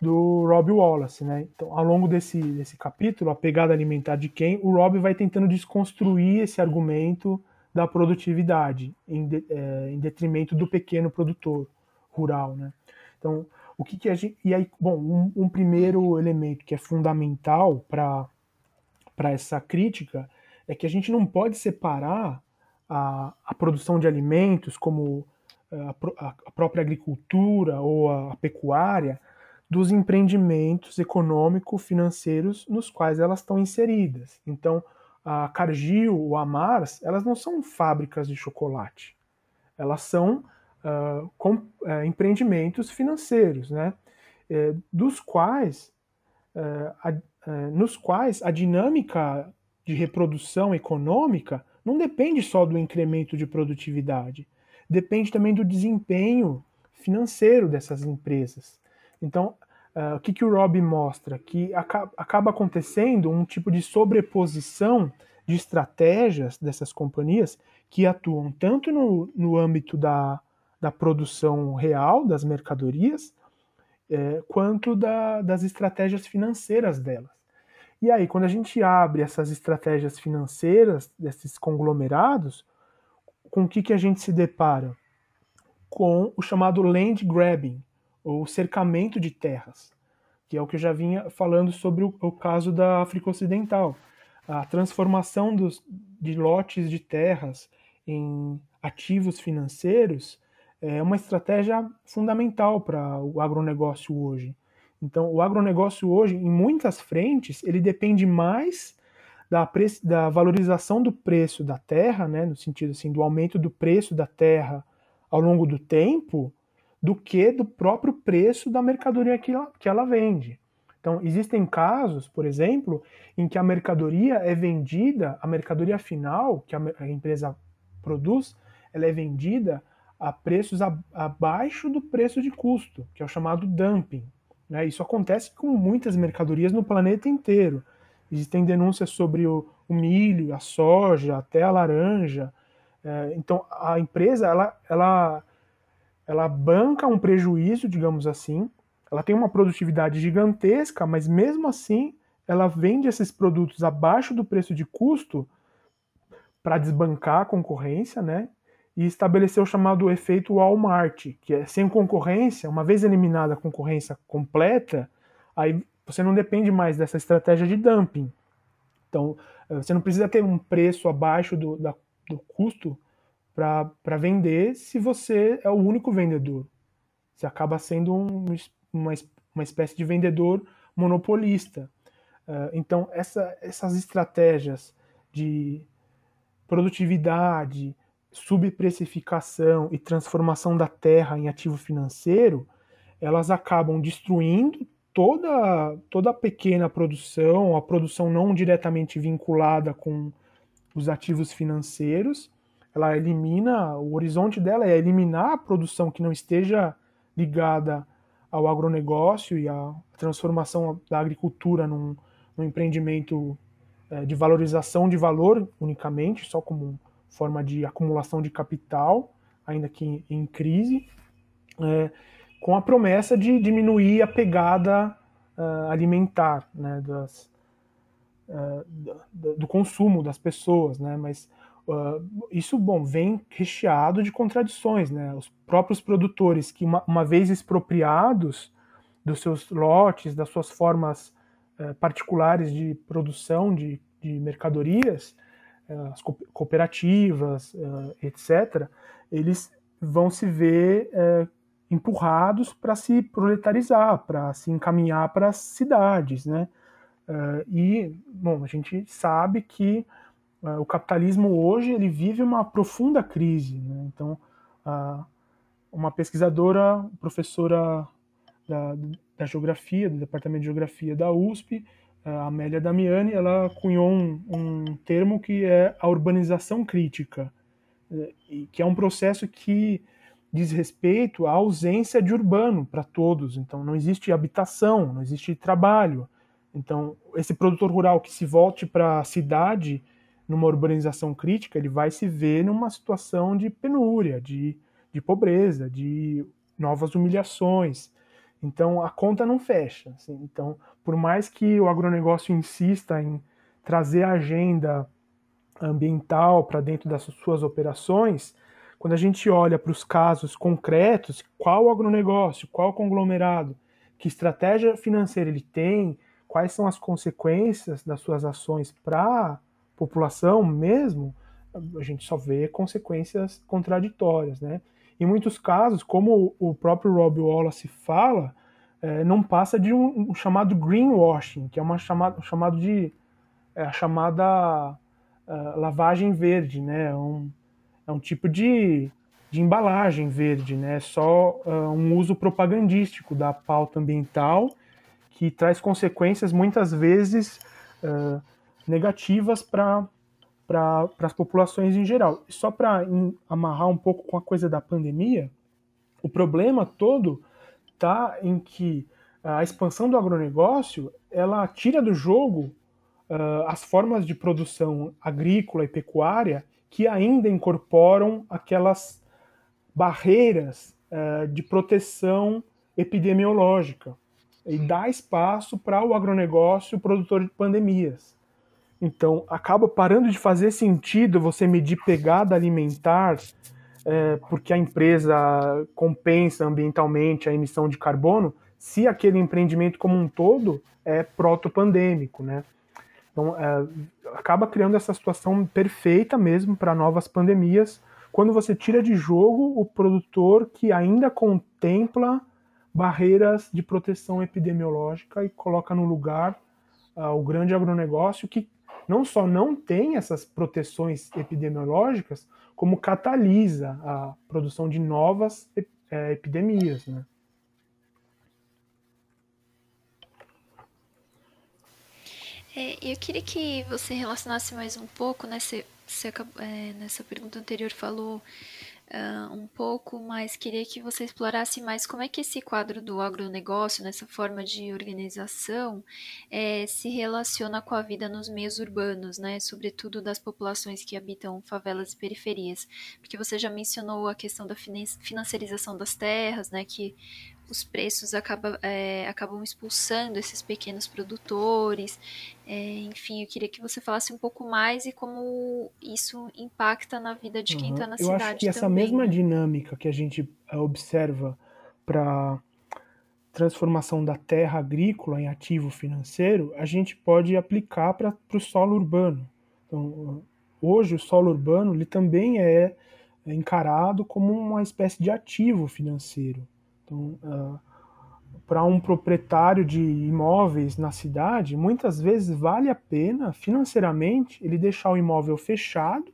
do Rob Wallace, né? Então, ao longo desse, desse capítulo, a pegada alimentar de quem, o Rob vai tentando desconstruir esse argumento da produtividade em, de, é, em detrimento do pequeno produtor rural, né? Então, o que, que a gente. E aí, bom, um, um primeiro elemento que é fundamental para essa crítica é que a gente não pode separar a, a produção de alimentos, como a, a própria agricultura ou a, a pecuária, dos empreendimentos econômico-financeiros nos quais elas estão inseridas. Então, a Cargill ou a Mars, elas não são fábricas de chocolate. Elas são uh, com, uh, empreendimentos financeiros, né? É, dos quais, uh, a, nos quais a dinâmica de reprodução econômica não depende só do incremento de produtividade, depende também do desempenho financeiro dessas empresas. Então, uh, o que, que o Rob mostra? Que acaba, acaba acontecendo um tipo de sobreposição de estratégias dessas companhias que atuam tanto no, no âmbito da, da produção real das mercadorias, é, quanto da, das estratégias financeiras delas. E aí, quando a gente abre essas estratégias financeiras desses conglomerados, com o que, que a gente se depara? Com o chamado land grabbing, ou cercamento de terras, que é o que eu já vinha falando sobre o, o caso da África Ocidental. A transformação dos, de lotes de terras em ativos financeiros é uma estratégia fundamental para o agronegócio hoje. Então, o agronegócio hoje, em muitas frentes, ele depende mais da, da valorização do preço da terra, né, no sentido assim, do aumento do preço da terra ao longo do tempo, do que do próprio preço da mercadoria que ela, que ela vende. Então, existem casos, por exemplo, em que a mercadoria é vendida, a mercadoria final que a, a empresa produz, ela é vendida a preços a, abaixo do preço de custo, que é o chamado dumping. Né? Isso acontece com muitas mercadorias no planeta inteiro. Existem denúncias sobre o, o milho, a soja, até a laranja. É, então, a empresa ela, ela, ela banca um prejuízo, digamos assim. Ela tem uma produtividade gigantesca, mas mesmo assim ela vende esses produtos abaixo do preço de custo para desbancar a concorrência, né? E estabeleceu o chamado efeito Walmart, que é sem concorrência, uma vez eliminada a concorrência completa, aí você não depende mais dessa estratégia de dumping. Então, eh, você não precisa ter um preço abaixo do, da, do custo para vender se você é o único vendedor. Você acaba sendo um, uma, uma espécie de vendedor monopolista. Uh, então, essa, essas estratégias de produtividade, subprecificação e transformação da terra em ativo financeiro, elas acabam destruindo toda, toda a pequena produção, a produção não diretamente vinculada com os ativos financeiros. Ela elimina, o horizonte dela é eliminar a produção que não esteja ligada ao agronegócio e à transformação da agricultura num, num empreendimento é, de valorização de valor unicamente, só como forma de acumulação de capital, ainda que em crise, é, com a promessa de diminuir a pegada uh, alimentar né, das, uh, do, do, consumo das pessoas, né, mas uh, isso bom vem recheado de contradições, né, os próprios produtores que uma, uma vez expropriados dos seus lotes, das suas formas particulares de produção de, de mercadorias, as cooperativas, eh, etc., eles vão se ver eh, empurrados para se proletarizar, para se encaminhar para as cidades, né? Eh, e, bom, a gente sabe que o capitalismo hoje ele vive uma profunda crise, né? Então, uma pesquisadora, professora da, da geografia, do departamento de geografia da USP, a Amélia Damiani, ela cunhou um, um termo que é a urbanização crítica, é, que é um processo que diz respeito à ausência de urbano para todos. Então, não existe habitação, não existe trabalho. Então, esse produtor rural que se volte para a cidade numa urbanização crítica, ele vai se ver numa situação de penúria, de, de pobreza, de novas humilhações. Então a conta não fecha. Assim. Então, por mais que o agronegócio insista em trazer a agenda ambiental para dentro das suas operações, quando a gente olha para os casos concretos, qual agronegócio, qual conglomerado, que estratégia financeira ele tem, quais são as consequências das suas ações para população mesmo, a gente só vê consequências contraditórias, né? Em muitos casos, como o próprio Rob Wallace fala, é, não passa de um, um, chamado greenwashing, que é uma chamada, um chamado de é, a chamada uh, lavagem verde, né? É um, é um tipo de, de embalagem verde, né? Só uh, um uso propagandístico da pauta ambiental que traz consequências muitas vezes uh, negativas para para as populações em geral. E só para amarrar um pouco com a coisa da pandemia, o problema todo está em que a expansão do agronegócio ela tira do jogo uh, as formas de produção agrícola e pecuária que ainda incorporam aquelas barreiras uh, de proteção epidemiológica e dá espaço para o agronegócio produtor de pandemias. Então, acaba parando de fazer sentido você medir pegada alimentar, é, porque a empresa compensa ambientalmente a emissão de carbono, se aquele empreendimento como um todo é protopandêmico, né? Então, é, acaba criando essa situação perfeita mesmo para novas pandemias, quando você tira de jogo o produtor que ainda contempla barreiras de proteção epidemiológica e coloca no lugar uh, o grande agronegócio que não só não tem essas proteções epidemiológicas, como catalisa a produção de novas é, epidemias. Né? É, eu queria que você relacionasse mais um pouco, você é, nessa pergunta anterior falou uh, um pouco, mas queria que você explorasse mais como é que esse quadro do agronegócio, nessa forma de organização, é, se relaciona com a vida nos meios urbanos, né? Sobretudo das populações que habitam favelas e periferias. Porque você já mencionou a questão da financiarização das terras, né? Que os preços acaba, é, acabam expulsando esses pequenos produtores. É, enfim, eu queria que você falasse um pouco mais e como isso impacta na vida de quem está uhum. na eu cidade. Eu acho que essa mesma né? dinâmica que a gente é, observa para transformação da terra agrícola em ativo financeiro, a gente pode aplicar para o solo urbano. Então, hoje o solo urbano ele também é encarado como uma espécie de ativo financeiro. Então, uh, ah, para um proprietário de imóveis na cidade, muitas vezes vale a pena financeiramente ele deixar o imóvel fechado,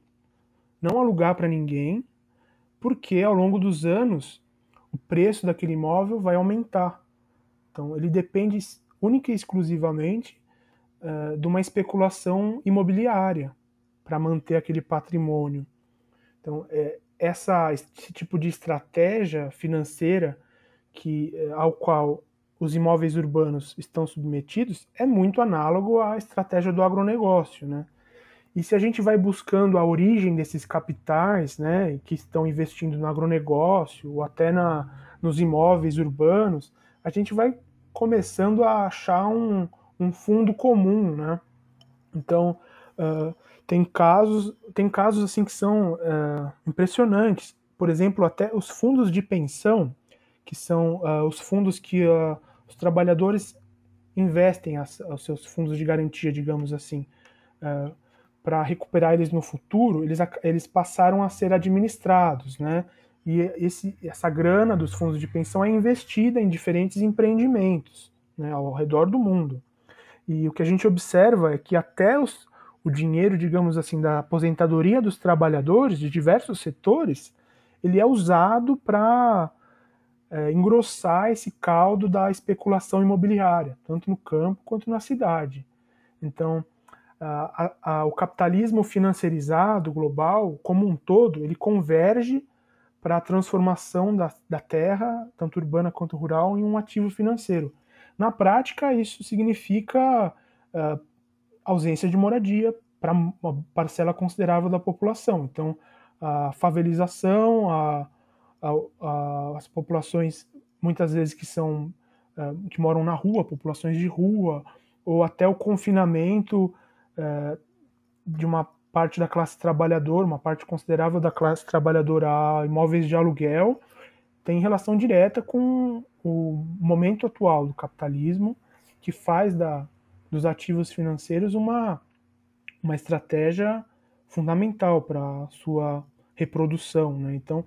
não alugar para ninguém, porque ao longo dos anos o preço daquele imóvel vai aumentar. Então, ele depende única e exclusivamente uh, de uma especulação imobiliária para manter aquele patrimônio. Então, é, essa, esse tipo de estratégia financeira que, eh, ao qual os imóveis urbanos estão submetidos é muito análogo à estratégia do agronegócio, né? E se a gente vai buscando a origem desses capitais, né, que estão investindo no agronegócio ou até na, nos imóveis urbanos, a gente vai começando a achar um, um fundo comum, né? Então, uh, tem casos, tem casos assim que são uh, impressionantes. Por exemplo, até os fundos de pensão que são uh, os fundos que uh, os trabalhadores investem as, os seus fundos de garantia, digamos assim, uh, para recuperar eles no futuro, eles, eles passaram a ser administrados, né? E esse, essa grana dos fundos de pensão é investida em diferentes empreendimentos né, ao redor do mundo. E o que a gente observa é que até os, o dinheiro, digamos assim, da aposentadoria dos trabalhadores de diversos setores, ele é usado para é, engrossar esse caldo da especulação imobiliária, tanto no campo quanto na cidade. Então, a, a, o capitalismo financiarizado global, como um todo, ele converge para a transformação da, da terra, tanto urbana quanto rural, em um ativo financeiro. Na prática, isso significa uh, ausência de moradia para uma parcela considerável da população. Então, a favelização, a as populações muitas vezes que são uh, que moram na rua, populações de rua, ou até o confinamento uh, de uma parte da classe trabalhadora, uma parte considerável da classe trabalhadora a imóveis de aluguel, tem relação direta com o momento atual do capitalismo, que faz da, dos ativos financeiros uma, uma estratégia fundamental para a sua reprodução. Né? Então,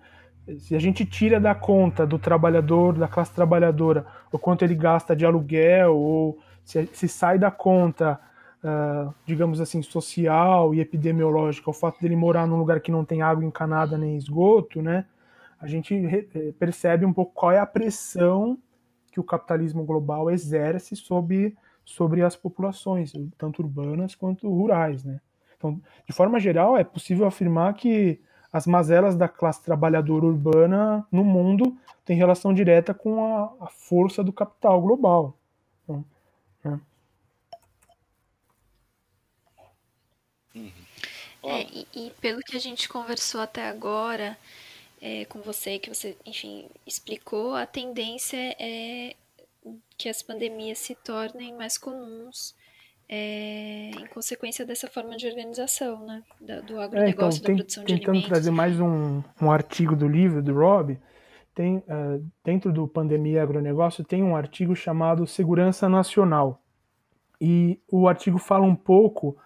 se a gente tira da conta do trabalhador, da classe trabalhadora, o quanto ele gasta de aluguel, ou se, se sai da conta, uh, digamos assim, social e epidemiológica, o fato dele morar num lugar que não tem água encanada nem esgoto, né, a gente eh, percebe um pouco qual é a pressão que o capitalismo global exerce sobre, sobre as populações, tanto urbanas quanto rurais. Né? Então, de forma geral, é possível afirmar que as mazelas da classe trabalhadora urbana no mundo têm relação direta com a, a força do capital global. Então, né? É, e, e, pelo que a gente conversou até agora é, com você, que você, enfim, explicou, a tendência é que as pandemias se tornem mais comuns é, em consequência dessa forma de organização, né? do agronegócio, é, então, da produção de tentando trazer mais um, um artigo do livro do Rob, tem, uh, dentro do Pandemia Agronegócio, tem um artigo chamado Segurança Nacional. E o artigo fala um pouco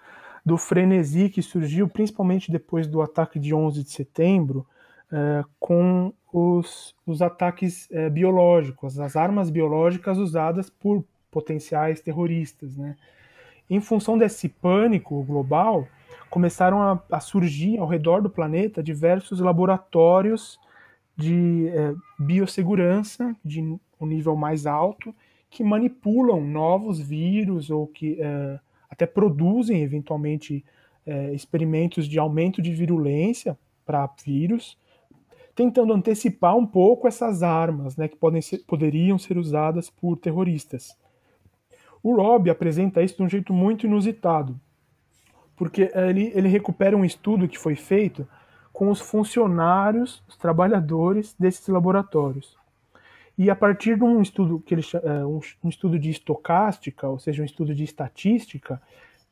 do frenesi que surgiu, principalmente depois do ataque de 11 de setembro, uh, com os, os ataques uh, biológicos, as armas biológicas usadas por potenciais terroristas, né? Em função desse pânico global, começaram a, a surgir ao redor do planeta diversos laboratórios de é, biossegurança de um nível mais alto que manipulam novos vírus ou que é, até produzem eventualmente é, experimentos de aumento de virulência para vírus, tentando antecipar um pouco essas armas né, que podem ser, poderiam ser usadas por terroristas. O Rob apresenta isso de um jeito muito inusitado, porque ele, ele recupera um estudo que foi feito com os funcionários, os trabalhadores desses laboratórios. E a partir de um estudo que ele é, um, estudo de estocástica, ou seja, um estudo de estatística,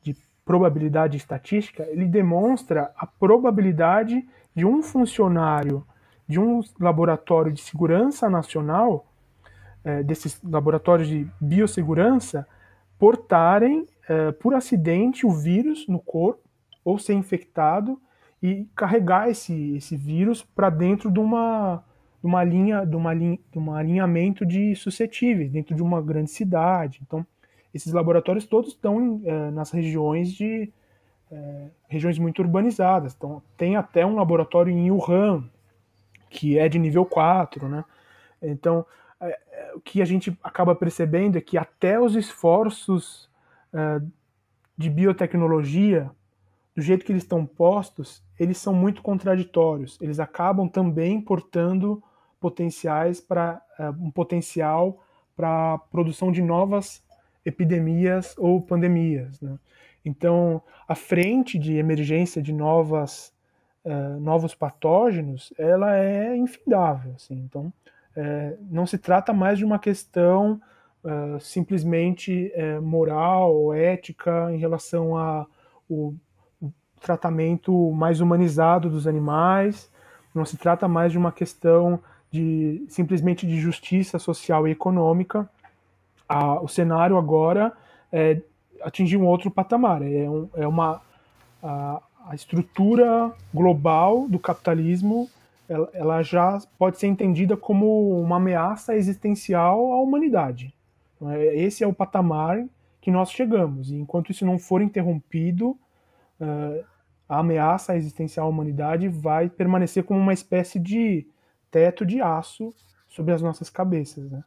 de probabilidade estatística, ele demonstra a probabilidade de um funcionário de um laboratório de segurança nacional, é, desses laboratórios de biossegurança, portarem é, por acidente o vírus no corpo ou ser infectado e carregar esse, esse vírus para dentro de uma, de uma linha de uma linha de um alinhamento de suscetíveis dentro de uma grande cidade. Então, esses laboratórios todos estão é, nas regiões de é, regiões muito urbanizadas. Então, tem até um laboratório em Wuhan que é de nível 4, né? Então, o que a gente acaba percebendo é que até os esforços é, de biotecnologia, do jeito que eles estão postos, eles são muito contraditórios. Eles acabam também portando potenciais para um potencial para a produção de novas epidemias ou pandemias. Né? Então, a frente de emergência de novas, uh, novos patógenos, ela é infindável. Assim. Então, é, não se trata mais de uma questão uh, simplesmente é, moral ética em relação ao tratamento mais humanizado dos animais, não se trata mais de uma questão de simplesmente de justiça social e econômica. Ah, o cenário agora é atingir um outro patamar, é, um, é uma a, a estrutura global do capitalismo ela, ela já pode ser entendida como uma ameaça existencial à humanidade. Então, é, esse é o patamar que nós chegamos. E enquanto isso não for interrompido, uh, a ameaça existencial à humanidade vai permanecer como uma espécie de teto de aço sobre as nossas cabeças. Né?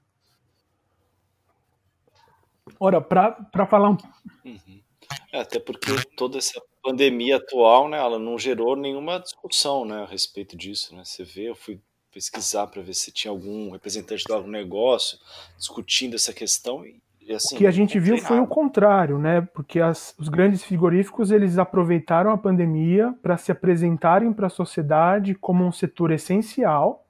Ora, para falar um. Uhum. É, até porque toda essa pandemia atual, né, ela não gerou nenhuma discussão, né, a respeito disso, né? Você vê, eu fui pesquisar para ver se tinha algum representante do agronegócio discutindo essa questão e Assim, o que a gente viu foi o contrário, né? Porque as, os grandes frigoríficos eles aproveitaram a pandemia para se apresentarem para a sociedade como um setor essencial,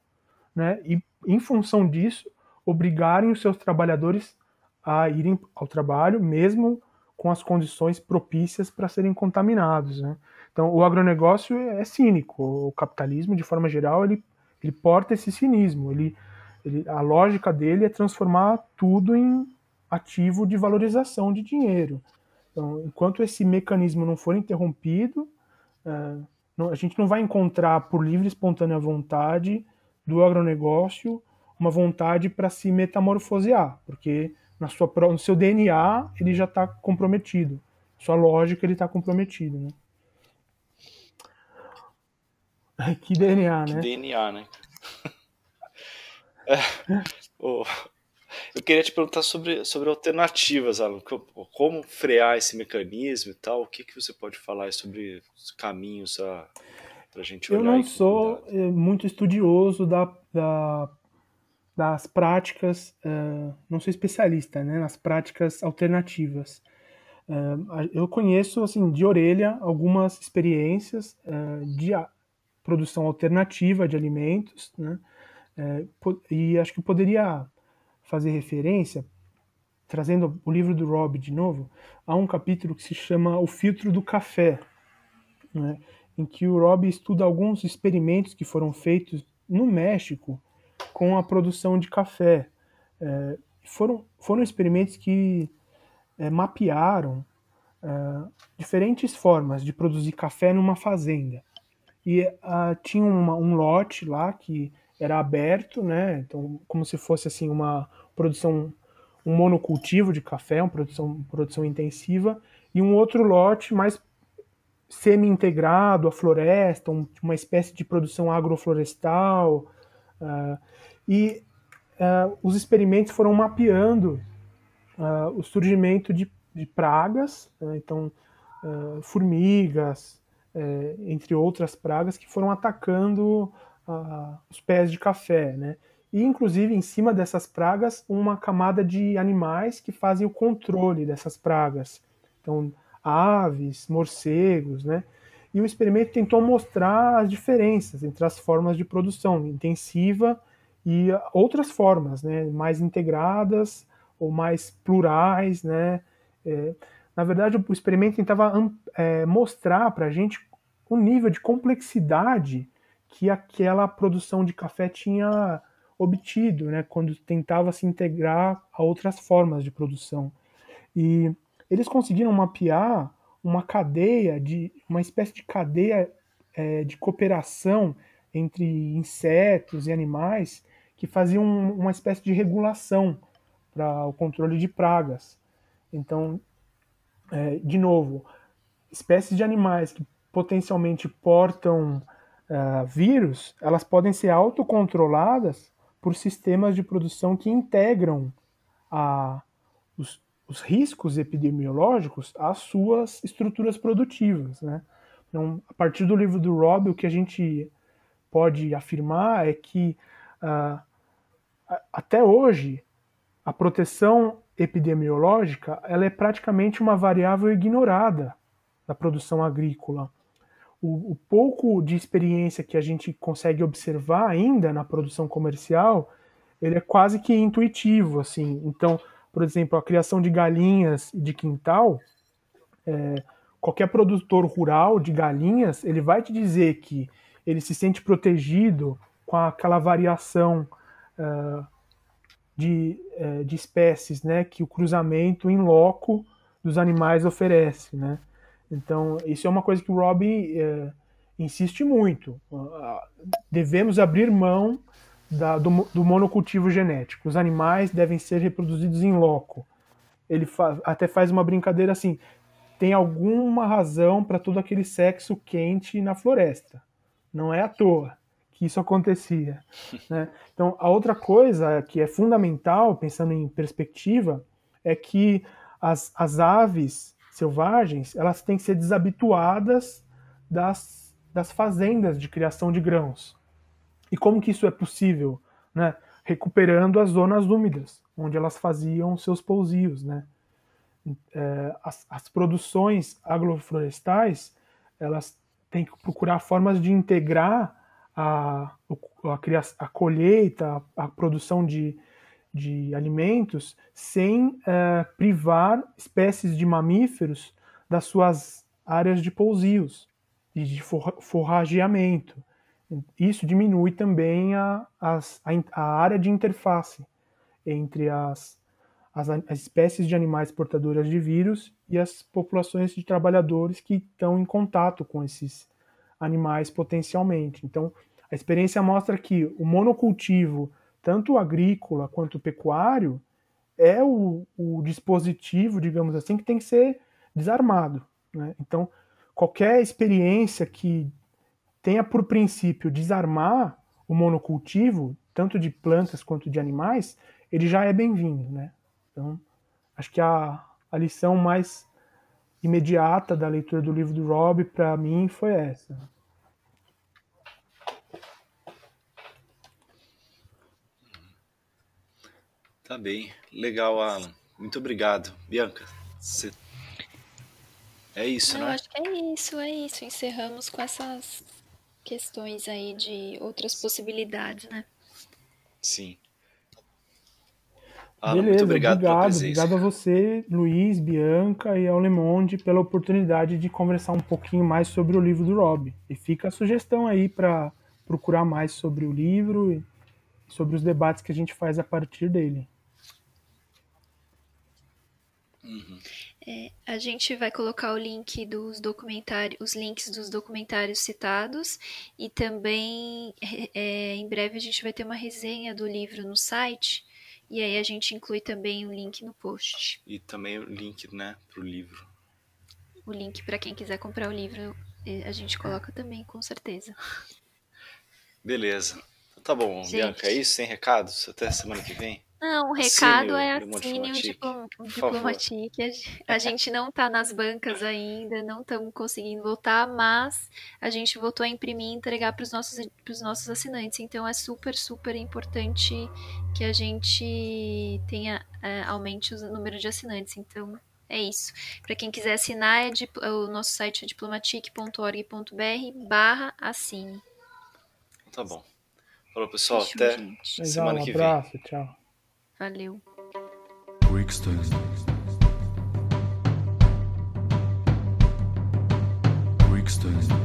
né? E em função disso obrigarem os seus trabalhadores a irem ao trabalho, mesmo com as condições propícias para serem contaminados. Né? Então, o agronegócio é cínico. O capitalismo, de forma geral, ele, ele porta esse cinismo. Ele, ele, a lógica dele é transformar tudo em ativo de valorização de dinheiro. Então, enquanto esse mecanismo não for interrompido, uh, não, a gente não vai encontrar por livre e espontânea vontade do agronegócio uma vontade para se metamorfosear, porque na sua, no seu DNA ele já está comprometido, sua lógica ele está comprometido, né? Que DNA, que né? DNA, né? é, oh, eu queria te perguntar sobre, sobre alternativas, Alan. Como frear esse mecanismo e tal? O que, que você pode falar sobre os caminhos para a gente olhar? Eu não sou eh, muito estudioso da, da das práticas, uh, não sou especialista, né, nas práticas alternativas. Uh, eu conheço, assim, de orelha, algumas experiências uh, de produção alternativa de alimentos, né, e acho que poderia fazer referência, trazendo o livro do Rob de novo, a um capítulo que se chama O Filtro do Café, né, em que o Rob estuda alguns experimentos que foram feitos no México com a produção de café. É, foram, foram experimentos que é, mapearam é, diferentes formas de produzir café numa fazenda. E uh, tinha uma, um lote lá que era aberto, né? Então, como se fosse assim uma produção, um monocultivo de café, uma produção, produção intensiva, e um outro lote mais semi-integrado à floresta, um, uma espécie de produção agroflorestal. Uh, e uh, os experimentos foram mapeando uh, o surgimento de, de pragas, né? então formigas, eh, entre outras pragas que foram atacando os pés de café, né? e inclusive em cima dessas pragas uma camada de animais que fazem o controle dessas pragas. Então, aves, morcegos, né? E o experimento tentou mostrar as diferenças entre as formas de produção intensiva e outras formas, né? Mais integradas ou mais plurais, né? É, na verdade, o experimento tentava é, mostrar para a gente o nível de complexidade que aquela produção de café tinha obtido, né, quando tentava se integrar a outras formas de produção. E eles conseguiram mapear uma cadeia de uma espécie de cadeia é, de cooperação entre insetos e animais que faziam uma espécie de regulação para o controle de pragas. Então, é, de novo, espécies de animais que potencialmente portam uh, vírus, elas podem ser autocontroladas por sistemas de produção que integram a, os, os riscos epidemiológicos às suas estruturas produtivas. Né? Então, a partir do livro do Rob, o que a gente pode afirmar é que uh, até hoje a proteção epidemiológica ela é praticamente uma variável ignorada da produção agrícola. O, o, pouco de experiência que a gente consegue observar ainda na produção comercial, ele é quase que intuitivo, assim. Então, por exemplo, a criação de galinhas de quintal, é, qualquer produtor rural de galinhas, ele vai te dizer que ele se sente protegido com aquela variação uh, de, uh, de espécies, né, que o cruzamento em loco dos animais oferece, né. Então, isso é uma coisa que o Robbie uh, insiste muito. devemos abrir mão da, do, do, monocultivo genético. Os animais devem ser reproduzidos em loco. Ele fa até faz uma brincadeira assim: tem alguma razão para todo aquele sexo quente na floresta. Não é à toa que isso acontecia. Né? Então, a outra coisa que é fundamental, pensando em perspectiva, é que as, as aves selvagens elas têm que ser desabituadas das, das fazendas de criação de grãos. E como que isso é possível? Né? Recuperando as zonas úmidas, onde elas faziam seus pousios. Né? É, as, as produções agroflorestais, elas têm que procurar formas de integrar a, a, a colheita, a, a produção de, de alimentos, sem é, privar espécies de mamíferos das suas áreas de pousios e de forrageamento. Isso diminui também a, a, a área de interface entre as, as, as espécies de animais portadoras de vírus e as populações de trabalhadores que estão em contato com esses animais potencialmente. Então, a experiência mostra que o monocultivo, tanto agrícola quanto pecuário, é o, o dispositivo, digamos assim, que tem que ser desarmado. Né? Então, qualquer experiência que tenha por princípio desarmar o monocultivo, tanto de plantas quanto de animais, ele já é bem-vindo. Né? Então, acho que a, a lição mais imediata da leitura do livro do Rob, para mim, foi essa. Tá bem. Legal, Alan. Muito obrigado. Bianca, você... é isso, Eu né? acho que é isso, é isso. Encerramos com essas questões aí de outras possibilidades, né? Sim. Alan, Beleza, muito obrigado, obrigado, obrigado a você, Luiz, Bianca e ao Le Monde pela oportunidade de conversar um pouquinho mais sobre o livro do Rob. E fica a sugestão aí para procurar mais sobre o livro e sobre os debates que a gente faz a partir dele. Uhum. É, a gente vai colocar o link dos documentários, os links dos documentários citados e também é, em breve a gente vai ter uma resenha do livro no site e aí a gente inclui também o link no post. E também o link, né, pro livro. O link para quem quiser comprar o livro a gente coloca também, com certeza. Beleza. Tá bom, gente. Bianca, é isso? Sem recados? Até semana que vem? Não, o recado é assine o Diplomatique. A gente não está nas bancas ainda, não estamos conseguindo voltar, mas a gente voltou a imprimir e entregar para os nossos, nossos assinantes. Então é super, super importante que a gente tenha, é, aumente o número de assinantes. Então é isso. Para quem quiser assinar, é o nosso site é diplomatique.org.br barra assine. Tá bom. Falou, pessoal. Fechou, até gente. semana que vem. Um abraço, tchau. Valeu. Brixton. Brixton.